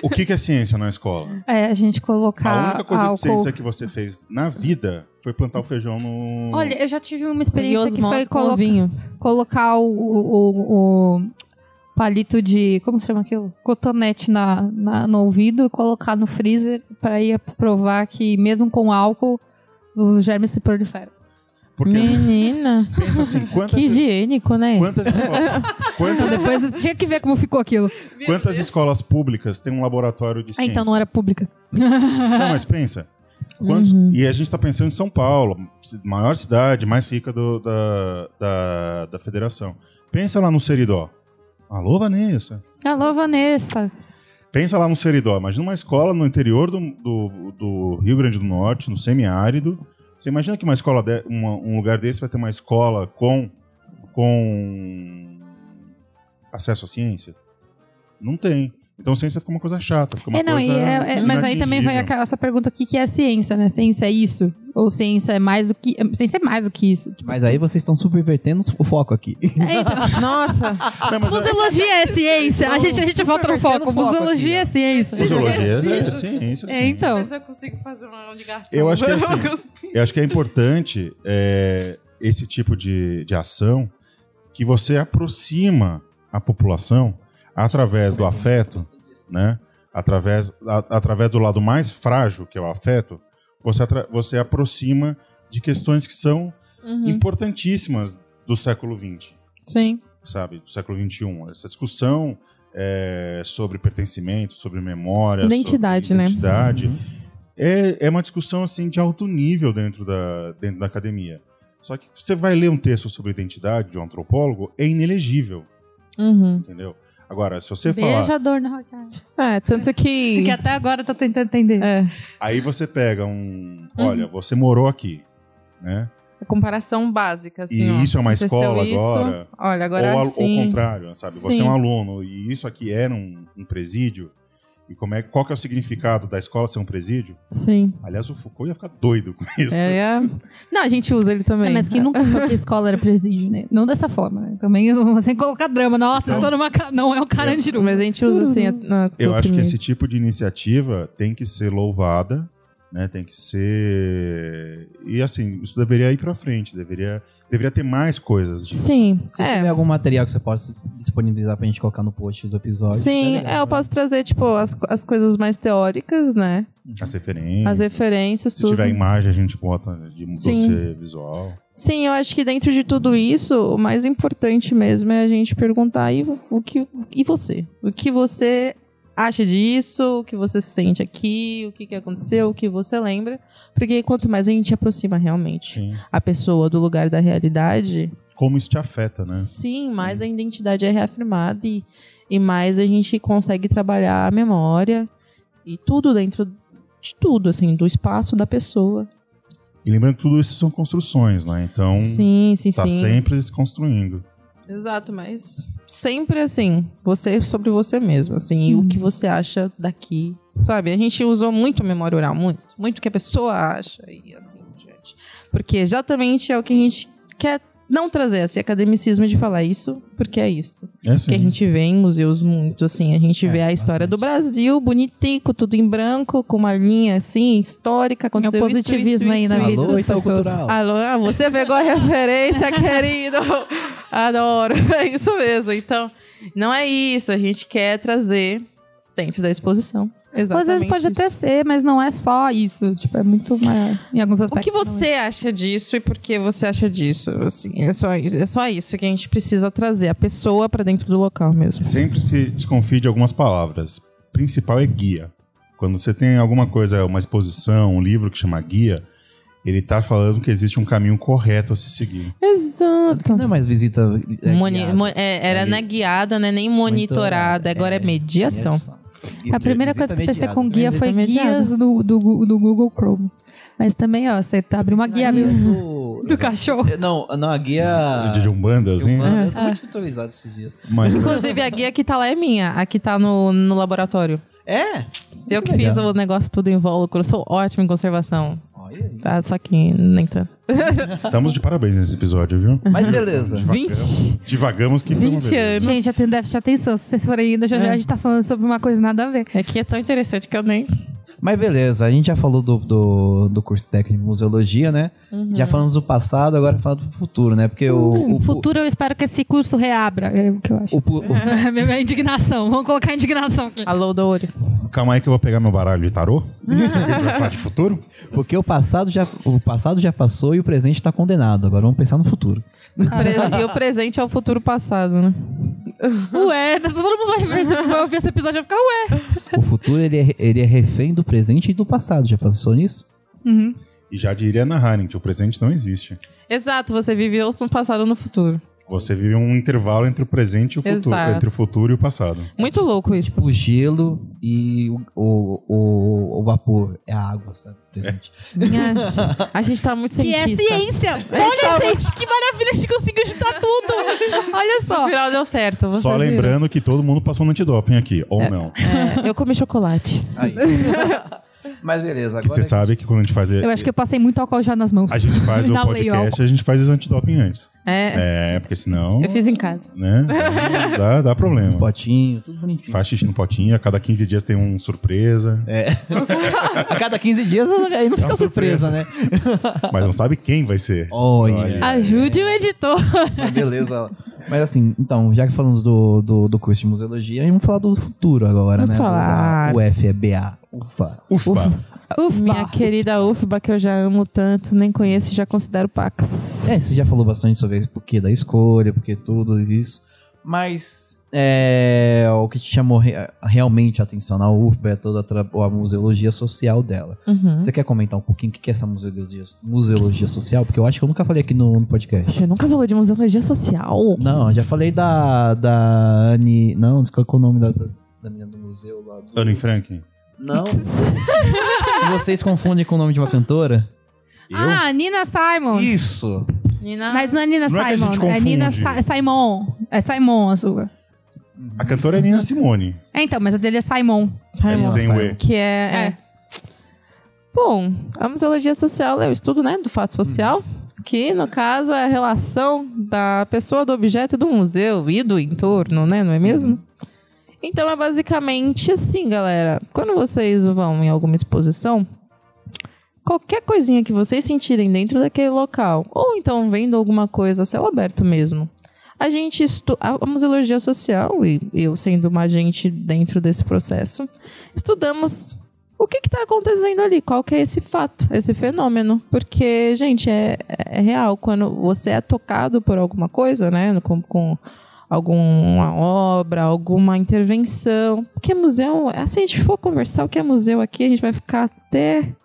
S3: O que que é ciência na escola?
S4: É, a gente colocar
S3: A única coisa de
S4: álcool.
S3: ciência que você fez na vida foi plantar o feijão no.
S4: Olha, eu já tive uma experiência que foi
S2: mãos com
S4: colocar, o, o, o palito de. Como se chama aquilo? Cotonete na, na- no ouvido e colocar no freezer pra ir provar que, mesmo com álcool, os germes se proliferam.
S3: Porque
S2: Menina,
S3: pensa assim, quantas,
S2: que higiênico, né?
S3: quantas escolas,
S4: Então
S3: quantas,
S4: depois tinha que ver como ficou aquilo.
S3: quantas escolas públicas têm um laboratório de
S4: Ah,
S3: ciência?
S4: então não era pública.
S3: Não, mas pensa. Quantos-
S2: Uhum.
S3: E a gente está pensando em São Paulo, maior cidade, mais rica do- da, da, da federação. Pensa lá no Seridó. Alô, Vanessa.
S4: Alô, Vanessa.
S3: Pensa lá no Seridó. Imagina uma escola no interior do, do, do Rio Grande do Norte, no semiárido. Você imagina que uma escola de- uma- um lugar desse vai ter uma escola com, com acesso à ciência? Não tem. Então ciência fica uma coisa chata, fica uma
S4: É, não,
S3: coisa
S4: e é- é- mas aí também vai essa pergunta: o que, que é ciência, né? Ciência é isso? Ou ciência é mais do que. Ciência é mais do que isso. Tipo,
S1: Mas aí vocês estão subvertendo o foco aqui.
S4: é, então,
S2: Nossa,
S3: Não, é-
S4: museologia é ciência. A gente, a gente volta no foco. Museologia é
S1: aqui,
S4: ciência.
S3: Museologia é ciência, sim.
S4: É, então.
S2: Mas eu consigo fazer uma ligação.
S3: Eu acho que é assim. Eu acho que é importante é, esse tipo de, de ação que você aproxima a população através do afeto, né? Através, a- através do lado mais frágil, que é o afeto, você, atra- você aproxima de questões que são
S2: Uhum.
S3: importantíssimas do século XX,
S2: Sim.
S3: sabe? Do século XXI. Essa discussão é, sobre pertencimento, sobre memória,
S2: Identidade,
S3: sobre
S2: né?
S3: identidade, é, é uma discussão assim de alto nível dentro da, dentro da academia. Só que você vai ler um texto sobre identidade de um antropólogo, é inelegível,
S2: Uhum.
S3: entendeu? Agora, se você
S4: Beijo
S3: falar.
S4: a dor na Rockard.
S2: É, tanto que.
S4: Que até agora eu tô tentando entender.
S2: É,
S3: Aí você pega um. Olha, você morou aqui, né?
S2: a comparação básica, assim.
S3: E
S2: ó.
S3: isso é uma escola
S2: isso,
S3: agora?
S2: Olha, agora
S3: ou ao,
S2: sim.
S3: ao contrário, sabe? Você
S2: Sim.
S3: é um aluno e isso aqui era um, um presídio. E como é, qual que é o significado da escola ser um presídio?
S2: Sim.
S3: Aliás, o Foucault ia ficar doido com isso.
S2: É, é... Não, a gente usa ele também.
S4: É, mas quem nunca foi que a escola era presídio, né? Não dessa forma, né? Também sem colocar drama. Nossa,
S3: Não.
S4: estou numa. ca- Não é o Carandiru.
S2: Mas a gente usa assim. a- na
S3: Eu acho que esse tipo de iniciativa tem que ser louvada, né? Tem que ser e assim isso deveria ir para frente, deveria deveria ter mais coisas.
S2: Sim.
S1: Se
S2: é.
S1: tiver algum material que você possa disponibilizar pra gente colocar no post do episódio.
S2: Sim,
S1: tá
S2: é, eu posso trazer, tipo, as, as coisas mais teóricas, né?
S3: As referências.
S2: As referências,
S3: Se
S2: tudo.
S3: tiver imagem a gente bota de
S2: Sim.
S3: dossiê visual.
S2: Sim, eu acho que dentro de tudo isso, o mais importante mesmo é a gente perguntar e o que e você? O que você acha disso? O que você sente aqui? O que, que aconteceu? O que você lembra? Porque quanto mais a gente aproxima realmente
S3: Sim.
S2: a pessoa do lugar da realidade,
S3: como isso te afeta, né?
S2: Sim, mais a identidade é reafirmada e, e mais a gente consegue trabalhar a memória e tudo dentro de tudo, assim, do espaço da pessoa.
S3: E lembrando que tudo isso são construções, né? Então,
S2: sim, sim,
S3: tá
S2: sim.
S3: sempre se construindo.
S2: Exato, mas sempre assim, você sobre você mesmo, assim, e o que você acha daqui, sabe? A gente usou muito memória oral, muito, muito o que a pessoa acha e assim diante. Porque exatamente é o que a gente quer não trazer esse academicismo de falar isso, porque é isso.
S3: É assim.
S2: Que a gente vê em museus muito, assim, a gente
S1: É,
S2: vê a história do
S1: bastante.
S2: Brasil, bonitico, tudo em branco, com uma linha, assim, histórica,
S4: É o
S2: aconteceu isso,
S4: positivismo
S2: isso,
S4: aí
S2: isso,
S4: na vida
S1: Alô,
S4: das
S1: Itaú
S4: pessoas.
S1: Cultural.
S2: Alô, ah, você pegou a referência, querido. Adoro. É isso mesmo. Então, não é isso. A gente quer trazer dentro da exposição.
S4: Às
S2: Exatamente.
S4: vezes pode
S2: isso.
S4: até ser, mas não é só isso. Tipo, é muito mais. Em alguns
S2: O
S4: aspectos.
S2: que
S4: não é.
S2: você acha disso e por que você acha disso? Assim, é, só, é só isso que a gente precisa trazer. A pessoa pra dentro do local mesmo.
S3: Sempre se desconfie de algumas palavras. O principal é guia. Quando você tem alguma coisa, uma exposição, um livro que chama guia, ele tá falando que existe um caminho correto a se seguir.
S2: Exato.
S1: Não é mais visita. é,
S2: Moni-
S1: guiada.
S2: mo- é, era
S1: É,
S2: na guiada, né? Nem monitorada. Agora é, mediação.
S4: A primeira
S1: Visita
S4: coisa que eu pensei com guia
S2: Visita
S4: foi guias do, do, do Google Chrome. Mas também, ó, você abre uma guia
S1: do,
S4: do cachorro.
S1: Não, não, a guia.
S3: de Umbanda, assim.
S1: Umbanda, Eu tô muito atualizado esses dias.
S3: Mas
S2: Inclusive, a guia que tá lá é minha. A que tá no, no laboratório.
S1: É?
S2: Eu que
S1: legal.
S2: fiz o negócio tudo invólucro. Eu sou ótimo em conservação.
S1: Olha aí.
S2: Tá? Só que nem tanto.
S3: estamos de parabéns nesse episódio, viu?
S1: Mas beleza.
S2: 20,
S3: Divagamos que foi uma
S2: 20
S3: beleza.
S2: anos.
S4: Gente, já tem déficit de atenção. Se vocês forem indo, já, já
S2: É.
S4: a gente tá falando sobre uma coisa nada a ver.
S2: É que é tão interessante que eu nem.
S1: Mas beleza, a gente já falou do, do, do curso técnico de museologia, né? Já falamos do passado, agora fala do futuro, né? Porque o, o,
S4: No futuro, eu espero que esse curso reabra. É o que eu acho.
S1: o, o-
S4: Minha indignação. Vamos colocar indignação aqui.
S2: Alô, Douro.
S3: Calma aí que eu vou pegar meu baralho de tarô. de futuro.
S1: porque o passado já o passado já passou e o presente tá condenado. Agora vamos pensar no futuro.
S2: E o presente é o futuro passado, né?
S4: Ué, todo mundo vai, ver, vai ouvir esse episódio e vai ficar, ué.
S1: O futuro ele é, ele é refém do presente e do passado. Já pensou nisso?
S4: Uhum.
S3: E já diria na Harent, o presente não existe.
S2: Exato, você viveu no passado ou no futuro.
S3: Você vive um intervalo entre o presente e o futuro.
S2: Exato.
S3: Entre o futuro e o passado.
S2: Muito louco isso.
S1: O gelo e o, o, o, o vapor é a água, sabe? Presente.
S2: Minha- a gente tá muito
S4: Que é
S2: cientista.
S4: ciência. Olha, gente, que maravilha, a gente conseguiu juntar tudo. Olha
S2: No
S4: só.
S2: final deu certo. vocês
S3: Só
S2: viram.
S3: lembrando que todo mundo passou no antidoping aqui, ou não.
S2: É, eu comi chocolate.
S1: Aí. Mas beleza,
S3: Que
S1: agora.
S3: você sabe que quando a gente faz,
S4: Eu acho que eu passei muito álcool já nas mãos.
S3: a gente faz o podcast, a gente faz os antidoping antes.
S2: É,
S3: É, porque senão,
S2: eu fiz em casa.
S3: né, dá, dá problema.
S1: Potinho, tudo bonitinho.
S3: Faz xixi no potinho, a cada 15 dias tem um surpresa,
S1: É. A cada 15 dias aí não fica
S3: uma
S1: surpresa, né?
S3: mas não sabe quem vai ser.
S1: Olha.
S4: Ajude o editor.
S1: Mas beleza. Mas assim, então, já que falamos do, do, do curso de museologia, vamos falar do futuro agora,
S2: Vamos
S1: né?
S2: falar.
S1: Da UFBA. Ufa.
S3: Ufa.
S4: Ufa.
S2: Minha querida UFBA, que eu já amo tanto, nem conheço e já considero pacas.
S1: É, você já falou bastante sobre o porquê da escolha, porquê tudo isso. Mas é, o que te chamou re- realmente a atenção na UFBA é toda a, a museologia social dela.
S2: Uhum.
S1: Você quer comentar um pouquinho o que que é essa museologia, museologia social? Porque eu acho que eu nunca falei aqui no, no podcast.
S2: Você nunca falou de museologia social?
S1: Não, já falei da, da Anne. Não, qual é o nome da, da, da menina do museu lá? Do...
S3: Anne Frank.
S1: Não. Vocês confundem com o nome de uma cantora?
S4: Ah, Nina Simon.
S1: Isso.
S2: Nina...
S4: Mas não é Nina
S3: Não é que a
S4: Simon,
S3: gente
S4: é Nina
S3: confunde.
S4: Sa- Simon. É Simon, açúcar.
S3: A cantora é Nina Simone.
S4: É, então, mas a dele é Simon.
S2: Simon,
S3: Sem o E.
S2: que é, é. Bom, a museologia social é o estudo né, do fato social, que no caso é a relação da pessoa, do objeto e do museu e do entorno, né? Não é mesmo? Então é basicamente assim, galera. Quando vocês vão em alguma exposição, qualquer coisinha que vocês sentirem dentro daquele local, ou então vendo alguma coisa a céu aberto mesmo, a gente a a museologia social, e eu sendo uma agente dentro desse processo, estudamos o que está acontecendo ali, qual que é esse fato, esse fenômeno. Porque, gente, é, é real. Quando você é tocado por alguma coisa, né? Com, com alguma obra, alguma intervenção. Porque museu, se a gente for conversar o que é museu aqui, a gente vai ficar até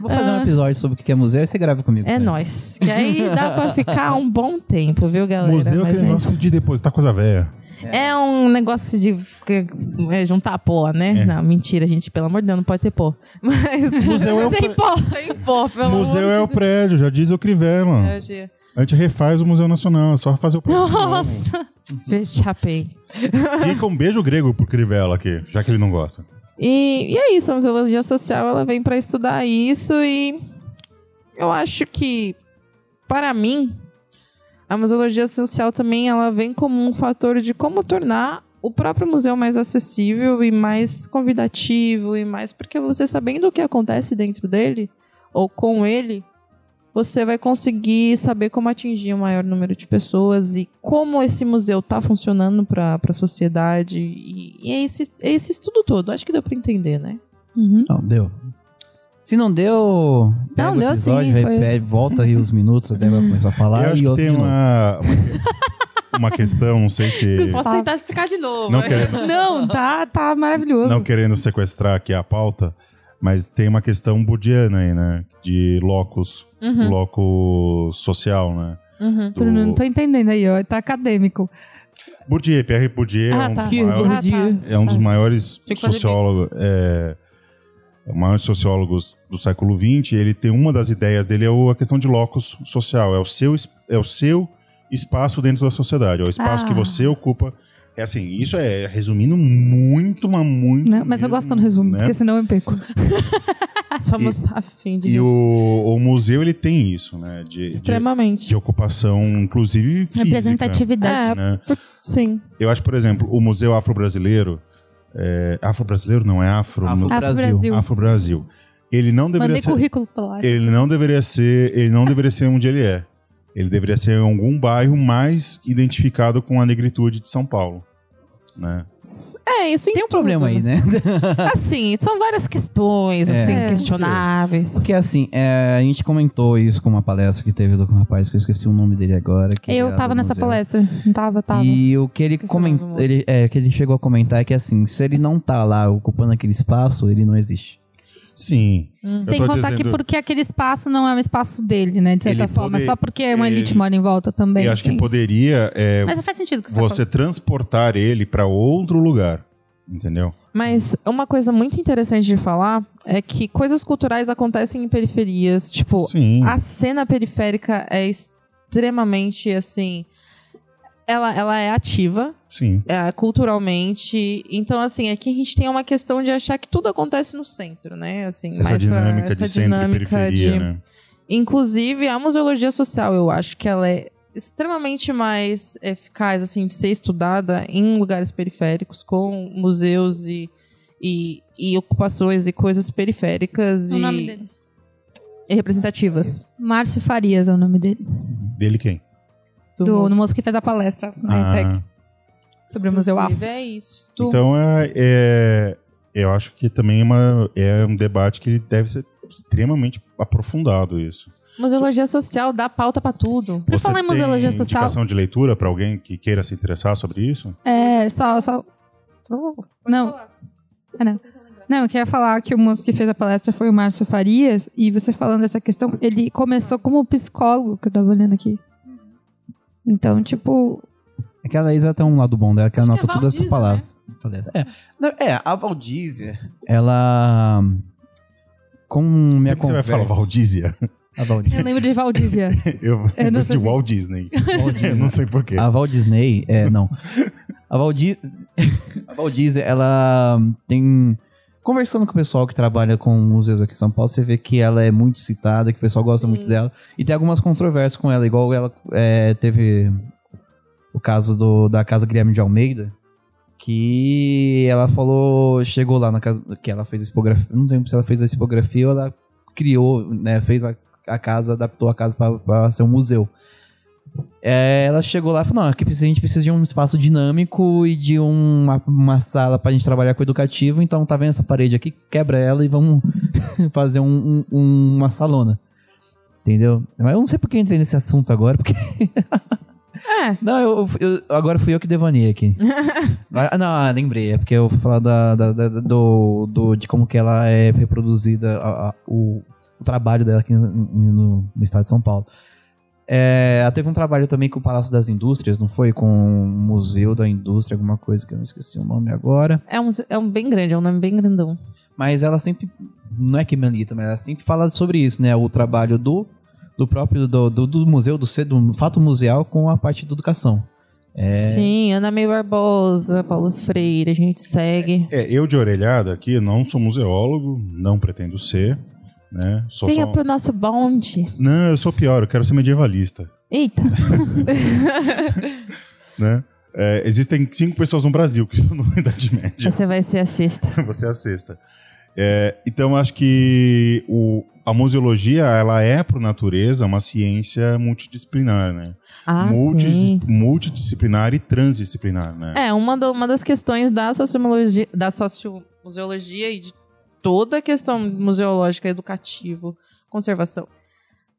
S1: Vou fazer um episódio sobre o que é museu e você grava comigo.
S2: É nóis. Que aí dá pra ficar um bom tempo, viu, galera?
S3: Museu é aquele
S2: é-
S3: negócio de depositar coisa velha.
S2: É um negócio de é, juntar pó, né?
S3: É.
S2: Não, mentira, gente. Pelo amor de Deus, não pode ter pó. Mas.
S3: Museu é o,
S4: Sem pó.
S2: Sem pó, pelo
S3: museu
S2: amor
S3: é o prédio, já diz o Crivella.
S2: Deus.
S3: A gente refaz o Museu Nacional, é só fazer o novo.
S4: Nossa.
S2: Bem.
S3: Fica um beijo grego pro Crivella aqui, já que ele não gosta.
S2: E, e é isso, a museologia social ela vem para estudar isso e eu acho que, para mim, a museologia social também ela vem como um fator de como tornar o próprio museu mais acessível e mais convidativo e mais porque você sabendo o que acontece dentro dele ou com ele, você vai conseguir saber como atingir o maior número de pessoas e como esse museu está funcionando para a sociedade. E, e é, esse, é esse estudo todo. Acho que deu para entender, né?
S4: Uhum.
S1: Não, deu. Se não deu, pega
S4: Não,
S1: o
S4: deu
S1: episódio,
S4: sim, foi-
S1: repete, volta aí os minutos até vai começar a falar
S3: Eu acho
S1: e
S3: que
S1: outro
S3: tem uma, uma, uma questão, não sei se.
S2: Posso tentar explicar de novo.
S3: Não
S2: né?
S3: querendo,
S4: Não, tá, tá maravilhoso.
S3: não querendo sequestrar aqui a pauta, mas tem uma questão budiana aí, né? De locus,
S2: Uhum,
S3: locus social, né?
S2: uhum.
S3: Do-
S4: Bruno, não tô entendendo aí, ó. Tá acadêmico.
S3: Bourdieu, Pierre Bourdieu
S2: Ah,
S3: é, um
S2: tá.
S3: maiores,
S4: Ah, tá.
S3: é um dos maiores
S2: que fazer
S3: sociólogos, é, maior sociólogos do século XX. Ele tem uma das ideias dele é a questão de locus social, é o seu é o seu espaço dentro da sociedade, é o espaço
S4: Ah.
S3: que você ocupa. É assim, isso é resumindo muito, mas muito.
S4: Não, mas eu
S3: mesmo,
S4: gosto quando resume,
S3: né?
S4: porque senão eu perco.
S2: Somos afim de
S3: E
S2: resumir.
S3: o, o museu ele tem isso, né? De, de,
S2: Extremamente.
S3: de ocupação, inclusive física.
S4: Representatividade.
S2: É,
S3: Né?
S2: sim.
S3: Eu acho, por exemplo, o Museu Afro-Brasileiro. É, Afro-Brasileiro não é Afro.
S1: Afro-
S4: Afro
S1: Brasil.
S4: Brasil.
S3: Afro-Brasil. Ele não deveria
S4: Mandei
S3: ser.
S4: currículo pra lá.
S3: Ele não deveria ser. Ele não deveria ser onde ele é. Ele deveria ser em algum bairro mais identificado com a negritude de São Paulo. Né?
S2: É, isso
S1: Tem um problema aí, né?
S2: Assim, são várias questões,
S1: É.
S2: assim,
S4: É.
S2: questionáveis.
S1: Porque assim, é, a gente comentou isso com uma palestra que teve do com um rapaz, que eu esqueci o nome dele agora. que
S4: Eu
S1: é
S4: tava nessa
S1: museu.
S4: palestra. Não tava, tava.
S1: E o que ele comentou, ele, é, que ele chegou a comentar é que assim, se ele não tá lá ocupando aquele espaço, ele não existe.
S3: Sim.
S2: Hum.
S4: Sem contar que
S3: dizendo-
S4: porque aquele espaço não é um espaço dele, né? De certa
S3: Ele
S4: forma.
S3: poder-
S4: Só porque uma elite
S3: ele-
S4: mora em volta também.
S3: Eu acho que poderia é,
S4: Mas faz sentido que você,
S3: você transportar ele para outro lugar. Entendeu?
S2: Mas uma coisa muito interessante de falar é que coisas culturais acontecem em periferias. Tipo,
S3: Sim.
S2: a cena periférica é extremamente, assim... Ela, ela é ativa,
S3: Sim.
S2: é, culturalmente. Então, assim, aqui a gente tem uma questão de achar que tudo acontece no centro, né? Assim,
S3: Essa
S2: mais pra-
S3: dinâmica de
S2: essa
S3: centro e
S2: dinâmica
S3: periferia,
S2: de-
S3: né?
S2: Inclusive, a museologia social, eu acho que ela é extremamente mais eficaz, assim, de ser estudada em lugares periféricos, com museus e, e, e ocupações e coisas periféricas
S4: O
S2: e,
S4: nome dele.
S2: e representativas.
S4: Márcio Farias é o nome dele.
S3: Dele quem?
S4: Do,
S2: moço.
S4: no moço que fez a palestra na
S3: Ah.
S4: ETEC. Sobre o Museu Afro.
S2: É isso.
S3: Então, é, é- eu acho que também é, uma, é um debate que deve ser extremamente aprofundado isso.
S2: Museologia social dá pauta pra tudo.
S4: Por falar em museologia social-
S3: indicação de leitura para alguém que queira se interessar sobre isso?
S4: É, só. só... Não. Ah, não. Não, eu queria falar que o moço que fez a palestra foi o Márcio Farias, e você falando dessa questão, ele começou como psicólogo, que eu tava olhando aqui. Então, tipo,
S1: Aquela Isa tem um lado bom dela, que ela
S2: Acho que
S1: anota
S2: é
S1: todas essas
S2: Valdísia,
S1: palavras. Palestra. É. Não, é, a Valdízia, ela. Com minha
S3: Sempre que você vai
S1: conversa.
S3: falar Valdízia,
S1: A Valdízia.
S4: eu lembro de Valdívia.
S3: eu
S4: Eu não
S3: lembro de
S4: sabia.
S3: Walt Disney.
S1: Walt
S3: eu não sei porquê.
S1: A Walt Disney, é, não. A Walt, Di- a Walt Disney, ela tem... Conversando com o pessoal que trabalha com museus aqui em São Paulo, você vê que ela é muito citada, que o pessoal gosta
S2: Sim.
S1: muito dela. E tem algumas controvérsias com ela, igual ela é, teve o caso do, da Casa Guilherme de Almeida, que ela falou, chegou lá na casa, que ela fez a tipografia, não lembro se ela fez a tipografia ou ela criou, né, fez a, a casa, adaptou a casa para ser um museu. É, ela chegou lá e falou: não, aqui a gente precisa de um espaço dinâmico e de um- uma, uma sala pra gente trabalhar com educativo. Então, tá vendo essa parede aqui? Quebra ela e vamos fazer um- um- uma salona. Entendeu? Mas eu não sei por que eu entrei nesse assunto agora, porque.
S2: É.
S1: Não, eu, eu- agora fui eu que devanei aqui. ah, não, ah, lembrei. É porque eu vou falar da, da- da- do, do- de como que ela é reproduzida, a- a- o, o trabalho dela aqui no, no- no estado de São Paulo. É, ela teve um trabalho também com o Palácio das Indústrias, não foi? Com o Museu da Indústria, alguma coisa que eu não esqueci o nome agora.
S2: É um, é um bem grande, é um nome bem grandão.
S1: Mas ela sempre, não é que milita, mas ela sempre fala sobre isso, né? O trabalho do, do próprio, do, do, do museu, do, do fato museal com a parte de educação. É.
S2: Sim, Ana May Barbosa, Paulo Freire, a gente segue.
S3: É, eu de orelhada aqui não sou museólogo, não pretendo ser, né? Sou
S2: Venha
S3: só...
S2: pro nosso bonde.
S3: Não, eu sou pior, eu quero ser medievalista,
S2: Eita.
S3: né? É, existem cinco pessoas no Brasil que estudam na Idade Média.
S2: Você vai ser a sexta.
S3: Você é a sexta. É, então, acho que o, a museologia, ela é, por natureza, uma ciência multidisciplinar, né?
S2: Ah,
S3: Multidis-
S2: sim.
S3: multidisciplinar e transdisciplinar, né?
S2: É, uma, da- uma das questões da sociologia, da sociomuseologia e de toda a questão museológica, educativo, conservação.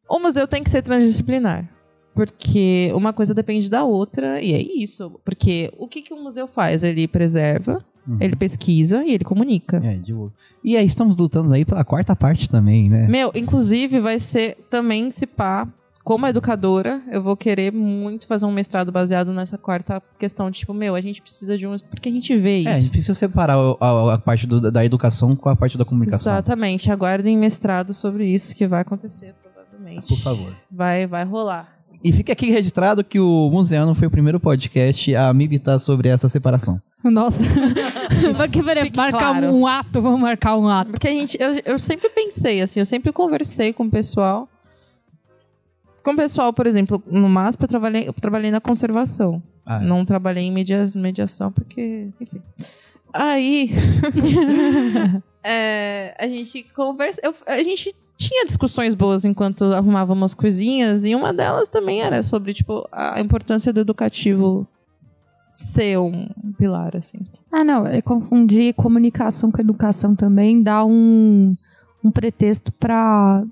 S2: O museu tem que ser transdisciplinar. Porque uma coisa depende da outra, e é isso. Porque o que, que o museu faz? Ele preserva,
S1: Uhum.
S2: ele pesquisa e ele comunica.
S1: É. E aí estamos lutando aí pela quarta parte também, né?
S2: Meu, inclusive vai ser também se pá, como educadora, eu vou querer muito fazer um mestrado baseado nessa quarta questão de tipo, meu, a gente precisa de um, porque a gente vê isso.
S1: É, a gente precisa separar o- a, a parte do- da educação com a parte da comunicação.
S2: Exatamente, aguardem mestrado sobre isso que vai acontecer provavelmente.
S1: Por favor.
S2: Vai, vai rolar.
S1: E fica aqui registrado que o Museano foi o primeiro podcast a militar sobre essa separação.
S4: Nossa. Vai que vai
S2: Fique
S4: marcar
S2: claro.
S4: um ato, vamos marcar um ato.
S2: Porque a gente, eu, eu sempre pensei assim, eu sempre conversei com o pessoal. Com o pessoal, por exemplo, no MASP eu trabalhei, eu trabalhei na conservação.
S1: Ah, é.
S2: Não trabalhei em media, mediação, porque, enfim. Aí, é, a gente conversa, eu- a gente tinha discussões boas enquanto arrumávamos coisinhas, e uma delas também era sobre, tipo, a importância do educativo ser um pilar, assim.
S4: Ah, não. É confundir comunicação com educação também dá um, um pretexto pra.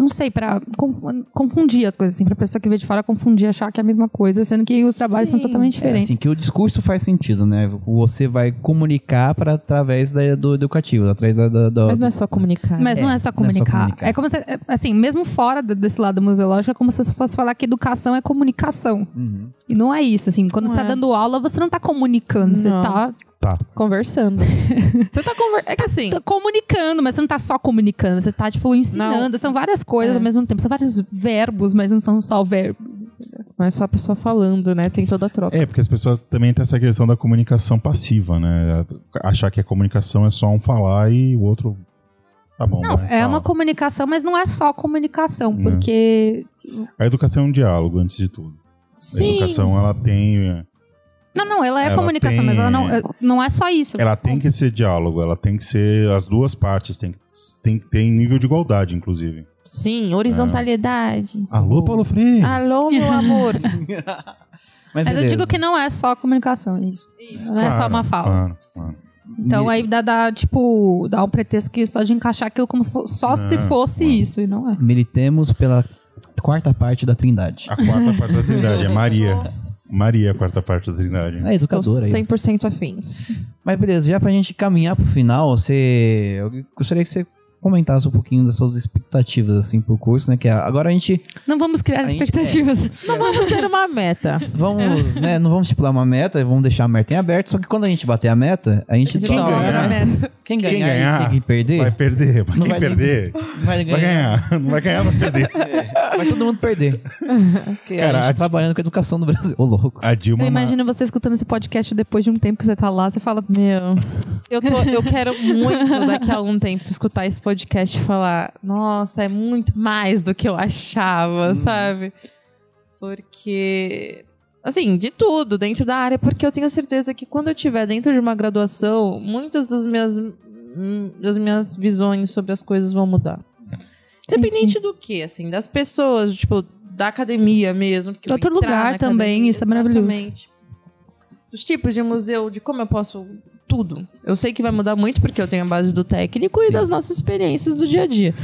S4: Não sei, pra conf- confundir as coisas, assim, pra pessoa que vê de fora confundir, achar que é a mesma coisa, sendo que os trabalhos são
S2: Sim.
S4: totalmente
S1: É,
S4: diferentes.
S1: assim, que o discurso faz sentido, né? Você vai comunicar para através da- do educativo, através da, da- do,
S2: Mas não é só comunicar.
S4: Mas
S1: É,
S4: não é só
S1: não é só
S4: comunicar.
S1: comunicar.
S4: É como se, é, assim, mesmo fora do- desse lado museológico, é como se você fosse falar que educação é comunicação.
S1: Uhum.
S4: E não é isso, assim. Quando
S2: Não
S4: você tá
S2: é.
S4: dando aula, você não tá comunicando, você
S2: Não.
S4: tá,
S3: Tá.
S2: Conversando. Você tá conversando. É que assim.
S4: tá comunicando, mas você não tá só comunicando, você tá, tipo, ensinando. São várias coisas
S2: É.
S4: ao mesmo tempo. São vários verbos, mas não são só verbos. entendeu?
S2: Não é só a pessoa falando, né? Tem toda a troca.
S3: É, porque as pessoas também têm essa questão da comunicação passiva, né? Achar que a comunicação é só um falar e o outro. Tá bom.
S4: Não,
S3: vai,
S4: é
S3: fala.
S4: uma comunicação, mas não é só comunicação,
S3: Não.
S4: porque.
S3: A educação é um diálogo, antes de tudo. A
S2: Sim.
S3: educação, ela tem.
S4: Não, não, ela é
S3: Ela
S4: comunicação,
S3: tem-
S4: mas ela não, é- não é só isso.
S3: Ela tem que ser diálogo, ela tem que ser. As duas partes tem que, tem que ter nível de igualdade, inclusive.
S2: Sim, horizontalidade.
S3: Alô, Paulo Freire!
S2: Alô, meu amor.
S1: Mas,
S4: Mas eu digo que não é só comunicação, é isso. Não é só uma fala.
S3: Claro, claro.
S4: Então aí dá, dá, tipo, dá um pretexto que só de encaixar aquilo como só, só se fosse isso, e não é.
S1: Militemos pela quarta parte da Trindade.
S3: A quarta parte da Trindade é Maria. Maria, a quarta parte da Trindade.
S1: É
S2: Estou
S1: educadora aí.
S2: 100% afim.
S1: Mas beleza, já pra gente caminhar pro final, você. Eu gostaria que você comentasse um pouquinho das suas expectativas, assim, pro curso, né? Que a- agora a gente.
S4: Não vamos criar
S1: A gente-
S4: expectativas.
S2: Não vamos ter uma meta.
S1: Vamos, né? Não vamos estipular uma meta, vamos deixar a meta em aberto. Só que quando a gente bater a meta, a gente
S2: gente
S1: dobra,
S2: dobra
S1: né? Quem ganhar,
S3: Quem
S1: e
S3: ganhar
S1: quem perder,
S3: Vai perder. Pra
S1: Não
S3: quem
S1: vai
S3: perder,
S1: vai ganhar.
S3: vai ganhar. Não vai ganhar, vai perder.
S1: Vai todo mundo perder. Porque
S3: Cara,
S1: a gente
S3: a-
S1: trabalhando com a educação do Brasil. Ô, louco.
S3: A Dilma.
S4: Eu imagino você escutando esse podcast depois de um tempo que você tá lá, você fala,
S2: Meu, eu, tô, eu quero muito daqui a algum tempo escutar esse podcast e falar: nossa, é muito mais do que eu achava, sabe? Porque, assim, de tudo dentro da área, porque eu tenho certeza que quando eu estiver dentro de uma graduação, muitas das minhas, hum, das minhas visões sobre as coisas vão mudar. Independente do que, assim, das pessoas, tipo, da academia mesmo. que
S4: outro lugar também,
S2: academia,
S4: isso é maravilhoso.
S2: exatamente. Dos tipos de museu, de como eu posso. Tudo. Eu sei que vai mudar muito porque eu tenho a base do técnico e
S1: Sim.
S2: das nossas experiências do dia a dia.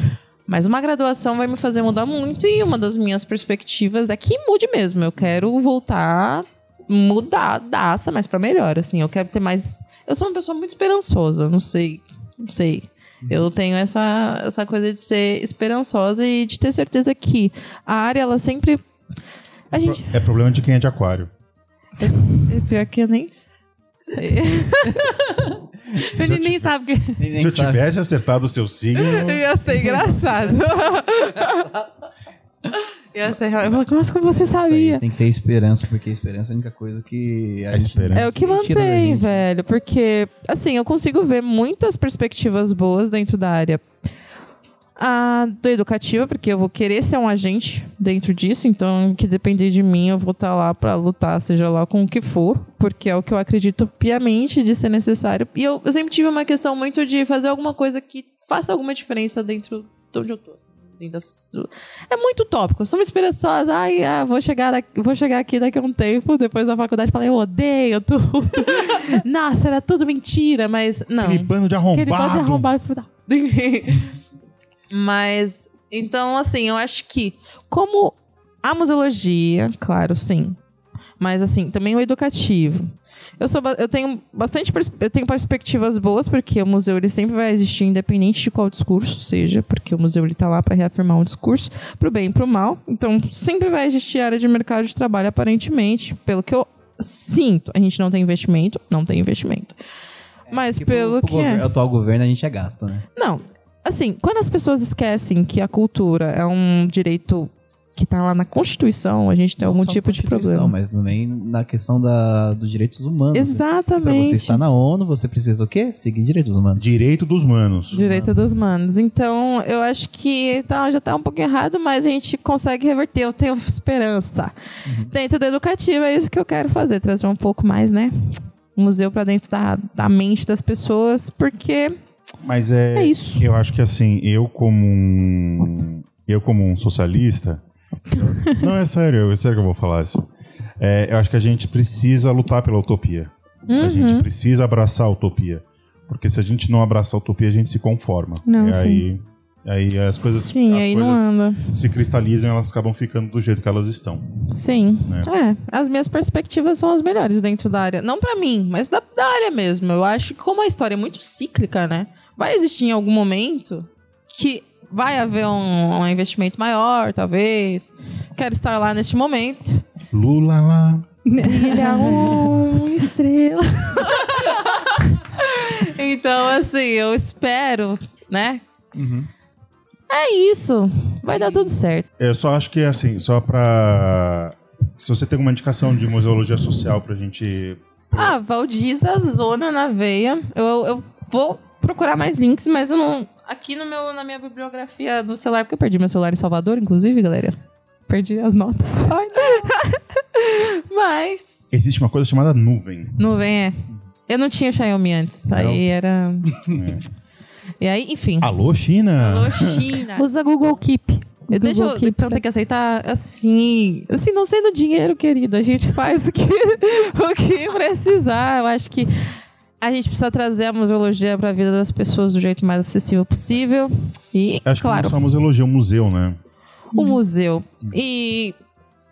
S2: Mas uma graduação vai me fazer mudar muito e uma das minhas perspectivas é que mude mesmo. Eu quero voltar, mudar, daça, mas pra melhor, assim. Eu quero ter mais. Eu sou uma pessoa muito esperançosa, não sei. Não sei. Eu tenho essa, essa coisa de ser esperançosa e de ter certeza que a área, ela sempre. A gente.
S3: É problema de quem é de aquário.
S2: É pior que eu nem.
S4: Ele nem sabe que.
S3: Se eu
S1: sabe.
S3: tivesse acertado o seu signo,
S2: Ia ser engraçado. Ia ser real. Eu falo, Nossa, como você
S1: Isso aí,
S2: sabia?
S1: tem que ter esperança, porque a esperança é a única coisa que a
S3: A esperança.
S2: É o que mantém, velho. Porque, assim, eu consigo ver muitas perspectivas boas dentro da área a do educativo, porque eu vou querer ser um agente dentro disso, então que depender de mim, eu vou estar lá pra lutar, seja lá com o que for, porque é o que eu acredito piamente de ser necessário. E eu, eu sempre tive uma questão muito de fazer alguma coisa que faça alguma diferença dentro de onde eu tô. assim, É muito tópico, eu sou muito esperançosa. Ai, ah, vou, chegar daqui- vou chegar aqui daqui a um tempo, depois da faculdade, falar, eu odeio tudo. Nossa, era tudo mentira, mas não.
S3: aquele bando de
S2: Aquele
S3: arrombado.
S2: bando de arrombado. Mas, então, assim, eu acho que, como a museologia, claro, sim. Mas, assim, também o educativo. Eu, sou, eu tenho bastante eu tenho perspectivas boas, porque o museu ele sempre vai existir, independente de qual discurso seja, porque o museu ele está lá para reafirmar um discurso, pro bem e pro mal. Então, sempre vai existir área de mercado de trabalho, aparentemente, pelo que eu sinto. A gente não tem investimento, não tem investimento. Mas
S1: Porque pro-
S2: pelo
S1: pro
S2: que é.
S1: gover- atual governo a gente é gasto, né?
S2: Não, assim, quando as pessoas esquecem que a cultura é um direito que tá lá na Constituição, a gente tem
S1: Não
S2: algum
S1: só
S2: tipo de
S1: Constituição,
S2: problema.
S1: Mas também na questão da, dos direitos humanos. Pra você
S2: Exatamente.
S1: estar na ONU, você precisa o quê? Seguir direitos humanos.
S3: Direito dos manos.
S2: Direito dos manos. Então, eu acho que tá, já tá um pouco errado, mas a gente consegue reverter. Eu tenho esperança. Dentro do educativo, é isso que eu quero fazer. Trazer um pouco mais, né? O museu pra dentro da, da mente das pessoas, porque
S3: Mas é,
S2: É isso.
S3: Eu acho que assim, eu como um. Eu como um socialista. eu- não, é sério, é sério que eu vou falar isso. É, eu acho que a gente precisa lutar pela utopia. A
S2: Uhum.
S3: gente precisa abraçar a utopia. Porque se a gente não abraçar a utopia, a gente se conforma.
S4: Não,
S3: e
S4: sim.
S3: aí, aí as coisas,
S2: sim,
S3: as
S2: aí não
S3: coisas
S2: anda.
S3: se cristalizam elas acabam ficando do jeito que elas estão.
S2: Sim.
S3: Né?
S2: É, as minhas perspectivas são as melhores dentro da área. Não pra mim, mas da, da área mesmo. Eu acho que como a história é muito cíclica, né? Vai existir em algum momento que vai haver um, um investimento maior, talvez. Quero estar lá neste momento.
S3: Lula lá.
S2: Brilha uma estrela. então, assim, eu espero, né? É isso. Vai dar tudo certo.
S3: Eu só acho que, assim, só pra. Se você tem alguma indicação de museologia social pra gente.
S2: Ah, Valdiza, Zona na Veia. Eu, eu vou procurar mais links, mas eu não. Aqui no meu, na minha bibliografia do celular, porque eu perdi meu celular em Salvador, inclusive, galera. Perdi as notas. mas.
S3: Existe uma coisa chamada nuvem.
S2: Nuvem é. Eu não tinha Xiaomi antes. Aí era. E aí, enfim.
S3: Alô, China?
S2: Alô, China.
S4: Usa Google Keep.
S2: Eu, deixa eu,
S4: Google Keep,
S2: então tem que aceitar assim, assim, não sendo dinheiro, querido. A gente faz o que, o que precisar. Eu acho que a gente precisa trazer a museologia para a vida das pessoas do jeito mais acessível possível. E,
S3: Acho que
S2: claro,
S3: não só a museologia, o museu, né?
S2: o museu. E.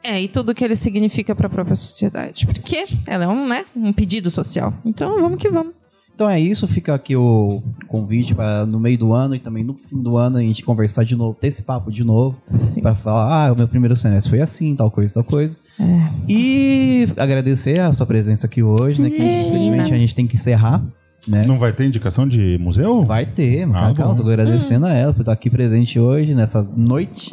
S2: É, e tudo que ele significa para a própria sociedade. Porque ela é um, né, um pedido social. Então vamos que vamos.
S1: Então é isso, fica aqui o convite para no meio do ano e também no fim do ano a gente conversar de novo, ter esse papo de novo, para falar, ah, o meu primeiro semestre foi assim, tal coisa, tal coisa.
S2: É.
S1: E agradecer a sua presença aqui hoje, né? Que infelizmente a gente tem que encerrar, né?
S3: Não vai ter indicação de museu?
S1: Vai ter, mas
S3: Ah,
S1: calma, tô agradecendo a ela por estar aqui presente hoje, nessa noite.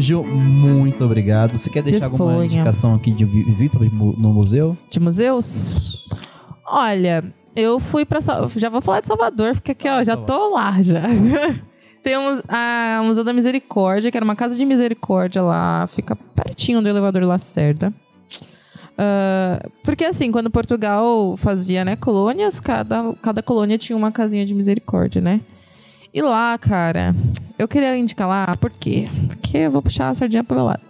S1: Gil, muito obrigado. Você quer deixar alguma
S2: Disponha.
S1: indicação aqui de vi- visita no museu?
S2: De museus? Olha, eu fui pra. Já vou falar de Salvador, porque aqui, ó, já tô lá já. Tem o muse- a- Museu da Misericórdia, que era uma casa de misericórdia lá, fica pertinho do elevador Lacerda. Ah, porque assim, quando Portugal fazia né, colônias, cada, cada colônia tinha uma casinha de misericórdia, né? E lá, cara, eu queria indicar lá, por quê? Porque eu vou puxar a sardinha pro meu lado.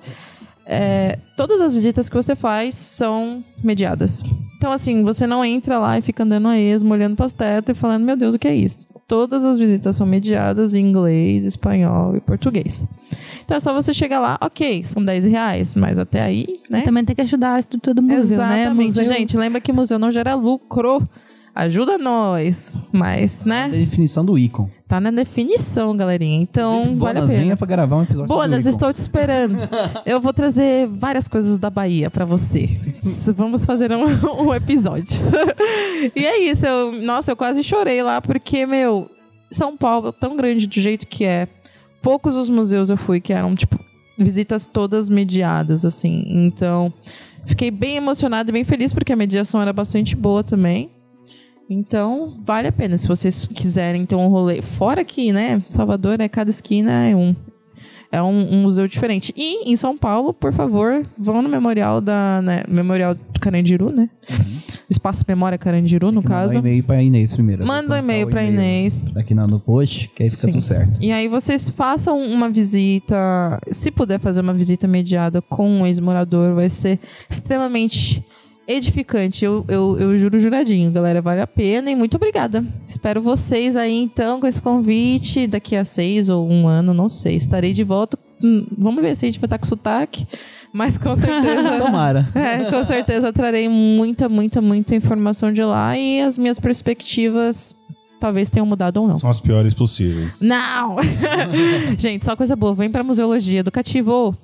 S2: É, todas as visitas que você faz são mediadas. Então, assim, você não entra lá e fica andando a esmo, olhando para as tetas e falando, meu Deus, o que é isso? Todas as visitas são mediadas em inglês, espanhol e português. Então é só você chegar lá, ok, são 10 reais, mas até aí, né?
S4: Também tem que ajudar a estrutura do museu, né?
S2: Exatamente,
S4: Museu-
S2: gente. Lembra que museu não gera lucro. Ajuda nós. Mas,
S1: A
S2: né?
S1: definição do Icon.
S2: Tá na definição, galerinha. Então, vale a pena.
S1: venha pra gravar um episódio
S2: Bonas, estou te esperando. Eu vou trazer várias coisas da Bahia pra você. Vamos fazer um, um episódio. e é isso. Eu, nossa, eu quase chorei lá, porque, meu, São Paulo, tão grande do jeito que é. Poucos os museus eu fui que eram, tipo, visitas todas mediadas, assim. Então, fiquei bem emocionada e bem feliz, porque a mediação era bastante boa também. Então, vale a pena. Se vocês quiserem ter um rolê fora aqui, né? Salvador, é cada esquina é um. É um, um museu diferente. E em São Paulo, por favor, vão no Memorial da. Né, Memorial do Carandiru, né? Espaço Memória Carandiru, no
S1: que
S2: caso.
S1: um e-mail pra Inês primeiro.
S2: Manda um e-mail pra Inês.
S1: Aqui na- no post, que aí fica
S2: Sim.
S1: tudo certo.
S2: E aí vocês façam uma visita, se puder fazer uma visita mediada com um ex-morador, vai ser extremamente edificante. Eu, eu, eu juro juradinho, galera, vale a pena e muito obrigada. Espero vocês aí então com esse convite daqui a seis ou um ano, não sei. Estarei de volta. Hum, Vamos ver se a gente vai estar com sotaque, mas com certeza.
S1: Tomara.
S2: É, com certeza trarei muita, muita, muita informação de lá e as minhas perspectivas talvez tenham mudado ou não.
S3: São as piores possíveis.
S2: Não! Gente, só coisa boa. Vem pra museologia educativo.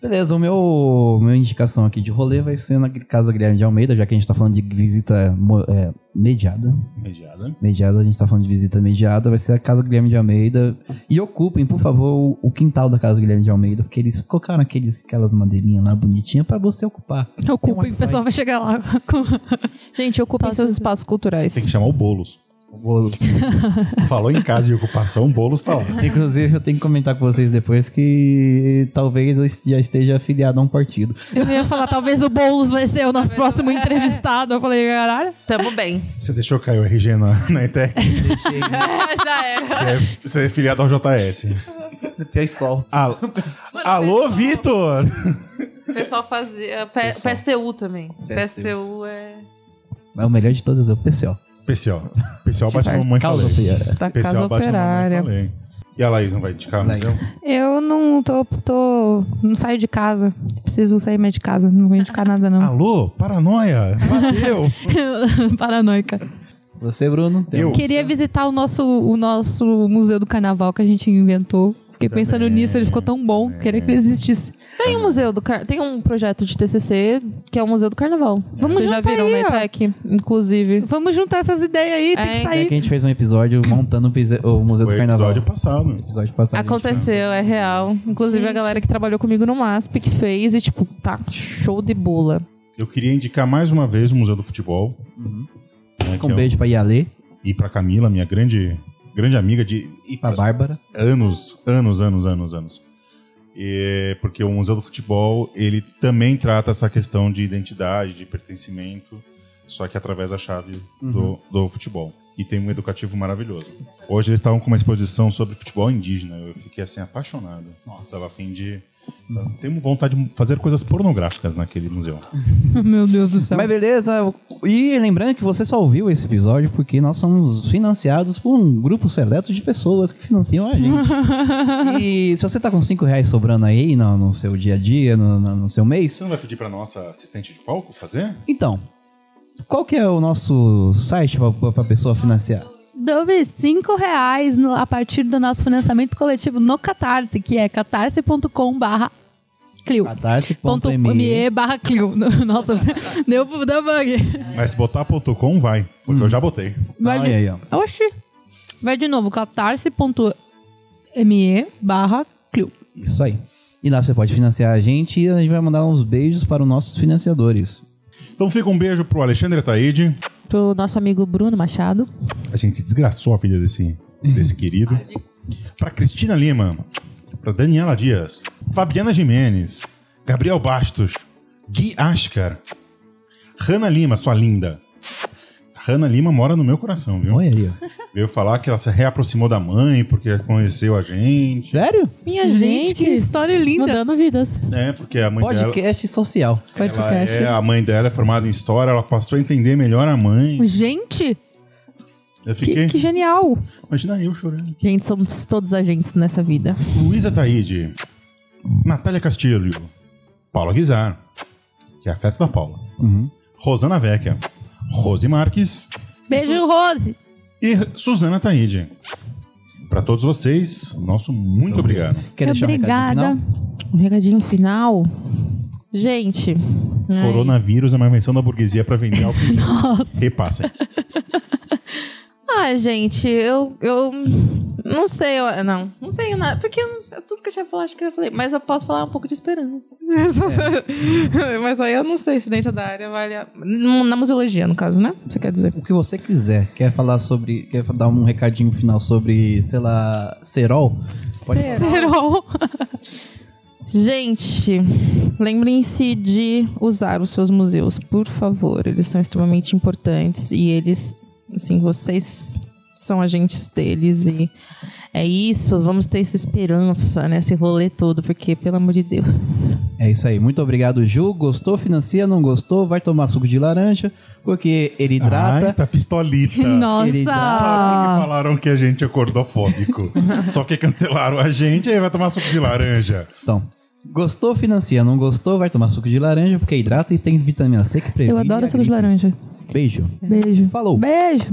S1: Beleza, o meu, meu indicação aqui de rolê vai ser na Casa Guilherme de Almeida, já que a gente tá falando de visita é, mediada.
S3: Mediada.
S1: Mediada, a gente tá falando de visita mediada, vai ser a Casa Guilherme de Almeida. E ocupem, por favor, o, quintal da Casa Guilherme de Almeida, porque eles colocaram aqueles, aquelas madeirinhas lá bonitinhas pra você ocupar.
S4: Ocupa e o pessoal vai chegar lá com...
S2: Gente, ocupem
S4: Tá
S2: seus espaços culturais.
S3: Tem que chamar o Boulos.
S1: O bolo.
S3: Falou em casa de ocupação, o Boulos tá lá.
S1: Inclusive, eu tenho que comentar com vocês depois que talvez eu já esteja afiliado a um partido.
S4: Eu ia falar, talvez o Boulos vai ser o nosso próximo entrevistado. Eu falei, caralho.
S2: Tamo bem.
S3: Você deixou cair o RG na, na ETEC?
S2: Já era.
S3: Você é, você é filiado ao JS.
S1: Tem sol.
S3: Al- Alô, Vitor!
S2: O pessoal fazia. P- PSTU também.
S1: PSTU.
S2: PSTU é.
S1: Mas o melhor de todos é o PCO.
S3: PCO. PCO bate na mamãe
S1: Causa
S3: falei.
S2: Da
S3: PCO
S2: Casa
S3: bate na mamãe falei. E a Laís não vai indicar o
S1: Laís.
S3: museu?
S4: Eu não tô, tô. Não saio de casa. Preciso sair mais de casa. Não vou indicar nada, não.
S3: Alô, paranoia, bateu.
S4: Paranoica.
S1: Você, Bruno? Tem
S3: Eu?
S1: um-
S4: Queria visitar o nosso, o nosso museu do carnaval que a gente inventou. Fiquei pensando
S3: Também,
S4: nisso, ele ficou tão bom. Queria que ele existisse.
S2: Tem um museu do car... Tem um projeto de TCC que é o Museu do Carnaval.
S4: Vamos
S2: Vocês já
S4: juntar
S2: viram
S4: aí,
S2: na. ETEC, inclusive.
S4: Vamos juntar essas ideias aí, tem
S2: É,
S4: que
S1: É que a
S4: sair.
S1: gente fez um episódio montando o Museu
S3: Foi
S1: do Carnaval.
S3: episódio passado.
S1: Episódio passado.
S2: Aconteceu, é real. Inclusive a galera que trabalhou comigo no MASP que fez e, tipo, tá show de bola.
S3: Eu queria indicar mais uma vez o Museu do Futebol.
S1: Uhum.
S3: né, que
S1: Um
S3: é o-
S1: beijo pra Yalê
S3: E pra Camila, minha grande, grande amiga de
S1: e pra Bárbara.
S3: anos, anos, anos, anos, anos. E, porque o Museu do Futebol, ele também trata essa questão de identidade, de pertencimento, só que através da chave do, do futebol. E tem um educativo maravilhoso. Hoje eles estavam com uma exposição sobre futebol indígena. Eu fiquei assim apaixonado.
S1: Nossa.
S3: Tava a fim de. Tenho vontade de fazer coisas pornográficas naquele museu.
S4: Meu Deus do céu.
S1: Mas beleza. E lembrando que você só ouviu esse episódio porque nós somos financiados por um grupo seleto de pessoas que financiam a gente. e se você tá com 5 reais sobrando aí no, no seu dia a dia, no, no- no seu mês,
S3: Você não vai pedir pra nossa assistente de palco fazer?
S1: então, qual que é o nosso site pra, pra pessoa financiar?
S4: Dove 5 reais no- a partir do nosso financiamento coletivo no Catarse, que é catarse.com barra Clio. Ponto
S1: Catarse.me
S4: me barra Clio. Nossa, deu, deu bug.
S3: Mas se botar ponto .com, vai. Porque eu já botei.
S4: Vai de,
S1: aí, ó.
S4: Oxi. Vai de novo, catarse.me barra Clio.
S1: Isso aí. E lá você pode financiar a gente e a gente vai mandar uns beijos para os nossos financiadores.
S3: Então fica um beijo pro Alexandre Ataíde.
S2: Pro nosso amigo Bruno Machado.
S3: A gente desgraçou a vida desse, desse querido. Pra Cristina Lima. Pra Daniela Dias. Fabiana Jimenez. Gabriel Bastos. Gui Ascar. Hanna Lima, sua linda. Hanna Lima mora no meu coração, viu?
S1: Olha aí, ó.
S3: Veio falar que ela se reaproximou da mãe porque conheceu a gente.
S1: Sério?
S2: Minha
S4: Gente,
S2: gente, que história linda.
S4: Mudando vidas.
S3: É, porque a mãe dela.
S1: Podcast social.
S3: Ela
S4: Podcast.
S3: é, a mãe dela é formada em história, ela passou a entender melhor a mãe.
S4: Gente,
S3: Eu
S4: que,
S3: fiquei.
S4: que genial.
S3: Imagina eu chorando.
S2: Gente, somos todos agentes nessa vida.
S3: Luísa Taíde, Natália Castilho, Paula Guizar, que é a festa da Paula,
S1: Uhum.
S3: Rosana Vecchia, Rose Marques
S4: Beijo, Rose.
S3: e Suzana Taíde. Para todos vocês, nosso muito obrigado.
S1: Quer deixar um recadinho
S4: Obrigada.
S1: final?
S2: Um recadinho final. Gente. ai,
S3: Coronavírus é uma invenção da burguesia para vender gel. Repassem.
S2: Ah, gente, eu, eu não sei, eu, não, não tenho nada, porque eu- tudo que eu tinha falado, acho que eu falei, mas eu posso falar um pouco de esperança. mas aí eu não sei se dentro da área vale a, na museologia, no caso, né? Você quer dizer?
S1: O que você quiser. Quer falar sobre. Quer dar um recadinho final sobre, sei lá, cerol? Pode falar.
S2: Serol. Gente, lembrem-se de usar os seus museus, por favor. Eles são extremamente importantes e eles, assim, vocês são agentes deles e é isso. Vamos ter essa esperança nesse rolê todo, porque, pelo amor de Deus.
S1: É isso aí. Muito obrigado, Ju. Gostou? Financia. Não gostou? Vai tomar suco de laranja. Porque ele hidrata.
S3: Ai, tá pistolita.
S4: Nossa.
S1: Ele dá-
S3: Só falaram que a gente é gordofóbico. Só que cancelaram a gente, aí vai tomar suco de laranja.
S1: Então, gostou? Financia. Não gostou? Vai tomar suco de laranja. Porque hidrata e tem vitamina C que previne.
S4: Eu adoro suco de laranja.
S1: Beijo.
S4: Beijo.
S1: Falou.
S4: Beijo.